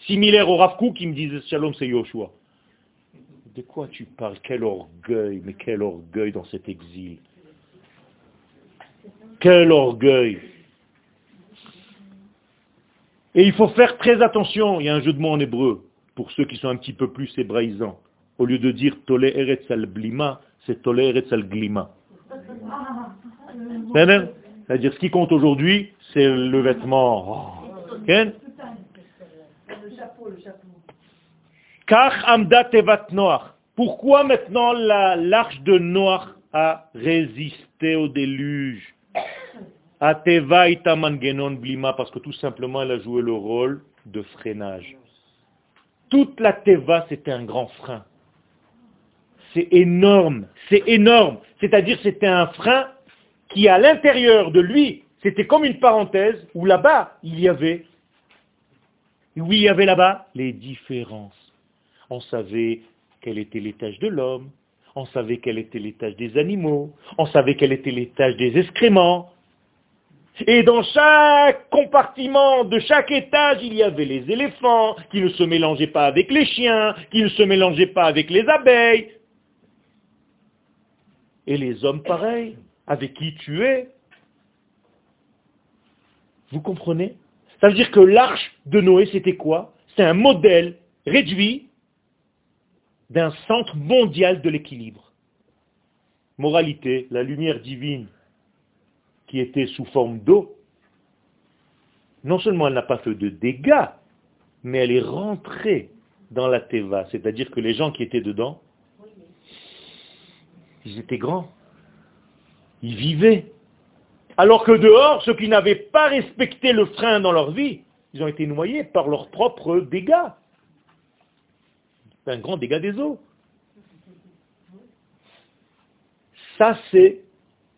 similaire au Rav qui me disait « Shalom, c'est Yoshua ». De quoi tu parles? Quel orgueil, mais quel orgueil dans cet exil. Quel orgueil. Et il faut faire très attention, il y a un jeu de mots en hébreu, pour ceux qui sont un petit peu plus hébraïsants. Au lieu de dire Tole Eretz al Blima, c'est Tole Eretz al Glima. C'est-à-dire ce qui compte aujourd'hui, c'est le vêtement. Tevat Noach. Pourquoi maintenant l'arche de Noach a résisté au déluge? A Teva Mangenon Blima, parce que tout simplement elle a joué le rôle de freinage. Toute la Teva, c'était un grand frein c'est énorme, c'est énorme. C'est-à-dire c'était un frein qui à l'intérieur de lui, c'était comme une parenthèse où là-bas, il y avait, oui, il y avait là-bas les différences. On savait quel était l'étage de l'homme, on savait quel était l'étage des animaux, on savait quel était l'étage des excréments. Et dans chaque compartiment de chaque étage, il y avait les éléphants qui ne se mélangeaient pas avec les chiens, qui ne se mélangeaient pas avec les abeilles. Et les hommes pareils, avec qui tu es. Vous comprenez? Ça veut dire que l'arche de Noé, c'était quoi? C'est un modèle réduit d'un centre mondial de l'équilibre. Moralité, la lumière divine qui était sous forme d'eau, non seulement elle n'a pas fait de dégâts, mais elle est rentrée dans la Teva, c'est-à-dire que les gens qui étaient dedans, ils étaient grands, ils vivaient. Alors que dehors, ceux qui n'avaient pas respecté le frein dans leur vie, ils ont été noyés par leurs propres dégâts. C'est un grand dégât des eaux. Ça, c'est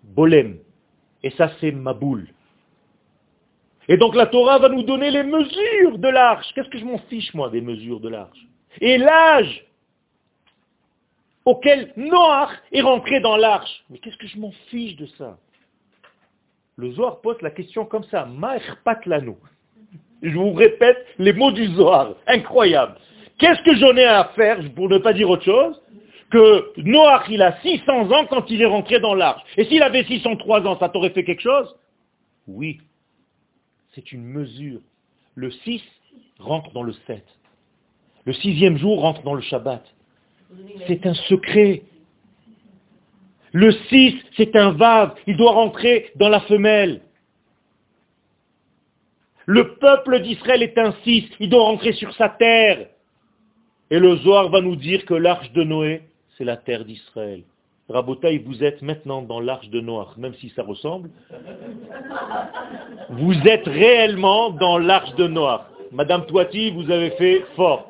Bolem. Et ça, c'est Maboul. Et donc la Torah va nous donner les mesures de l'arche. Qu'est-ce que je m'en fiche, moi, des mesures de l'arche? Et l'âge auquel Noach est rentré dans l'arche. Mais qu'est-ce que je m'en fiche de ça? Le Zohar pose la question comme ça. Ma'erpat lano. Je vous répète les mots du Zohar. Incroyable. Qu'est-ce que j'en ai à faire, pour ne pas dire autre chose, que Noach, il a 600 ans quand il est rentré dans l'arche. Et s'il avait 603 ans, ça t'aurait fait quelque chose? Oui. C'est une mesure. Le 6 rentre dans le 7. Le sixième jour rentre dans le Shabbat. C'est un secret. Le 6, c'est un vav. Il doit rentrer dans la femelle. Le peuple d'Israël est un 6. Il doit rentrer sur sa terre. Et le Zohar va nous dire que l'arche de Noé, c'est la terre d'Israël. Rabotaï, vous êtes maintenant dans l'arche de Noir, même si ça ressemble. Vous êtes réellement dans l'arche de Noir. Madame Toiti, vous avez fait fort.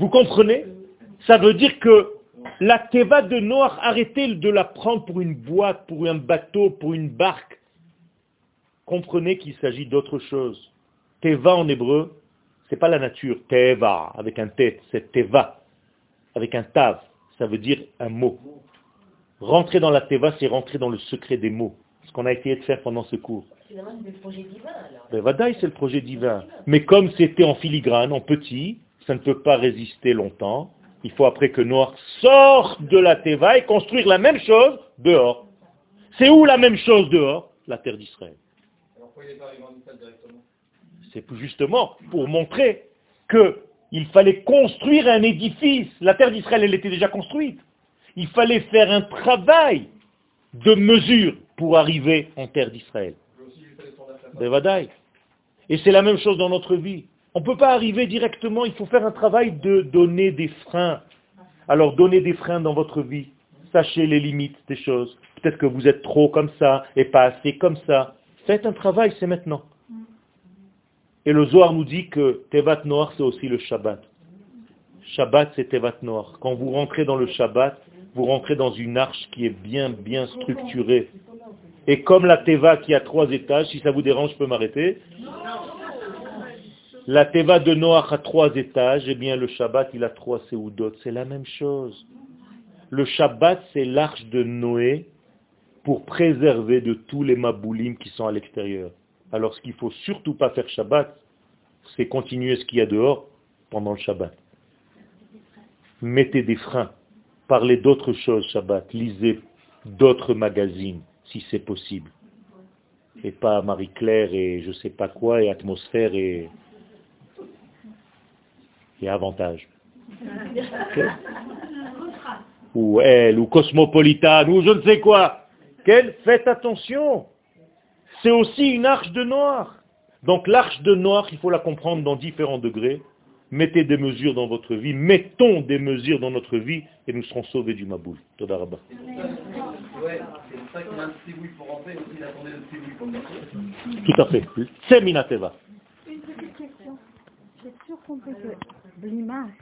Vous comprenez? Ça veut dire que la teva de Noir, arrêtez de la prendre pour une boîte, pour un bateau, pour une barque. Comprenez qu'il s'agit d'autre chose. Teva en hébreu, c'est pas la nature, teva, avec un t, c'est teva, avec un tav, ça veut dire un mot. Rentrer dans la teva, c'est rentrer dans le secret des mots, ce qu'on a essayé de faire pendant ce cours. C'est le projet divin alors. Ben, c'est le projet divin. Mais comme c'était en filigrane, en petit, ça ne peut pas résister longtemps. Il faut après que Noir sorte de la teva et construire la même chose dehors. C'est où la même chose dehors? La terre d'Israël. Alors pourquoi il pas directement? C'est justement pour montrer qu'il fallait construire un édifice. La terre d'Israël, elle était déjà construite. Il fallait faire un travail de mesure pour arriver en terre d'Israël. Et c'est la même chose dans notre vie. On ne peut pas arriver directement, il faut faire un travail de donner des freins. Alors donnez des freins dans votre vie. Sachez les limites des choses. Peut-être que vous êtes trop comme ça et pas assez comme ça. Faites un travail, c'est maintenant. Et le Zohar nous dit que Tevat Noir, c'est aussi le Shabbat. Shabbat, c'est Tevat Noir. Quand vous rentrez dans le Shabbat, vous rentrez dans une arche qui est bien, bien structurée. Et comme la Teva qui a trois étages, si ça vous dérange, je peux m'arrêter. La Teva de Noach a trois étages, et eh bien le Shabbat, il a trois séoudotes. C'est la même chose. Le Shabbat, c'est l'arche de Noé pour préserver de tous les maboulim qui sont à l'extérieur. Alors ce qu'il ne faut surtout pas faire Shabbat, c'est continuer ce qu'il y a dehors pendant le Shabbat. Mettez des freins. Parlez d'autres choses Shabbat. Lisez d'autres magazines, si c'est possible. Et pas Marie-Claire et je sais pas quoi, et atmosphère et, et avantage. Ou elle, ou cosmopolitane, ou je ne sais quoi. Quelle Faites attention c'est aussi une arche de noir. Donc l'arche de noir, il faut la comprendre dans différents degrés. Mettez des mesures dans votre vie, mettons des mesures dans notre vie et nous serons sauvés du Maboul. Toda Rabba. Tout à fait. C'est Minateva. Une petite question. J'ai toujours compris que 不礼貌。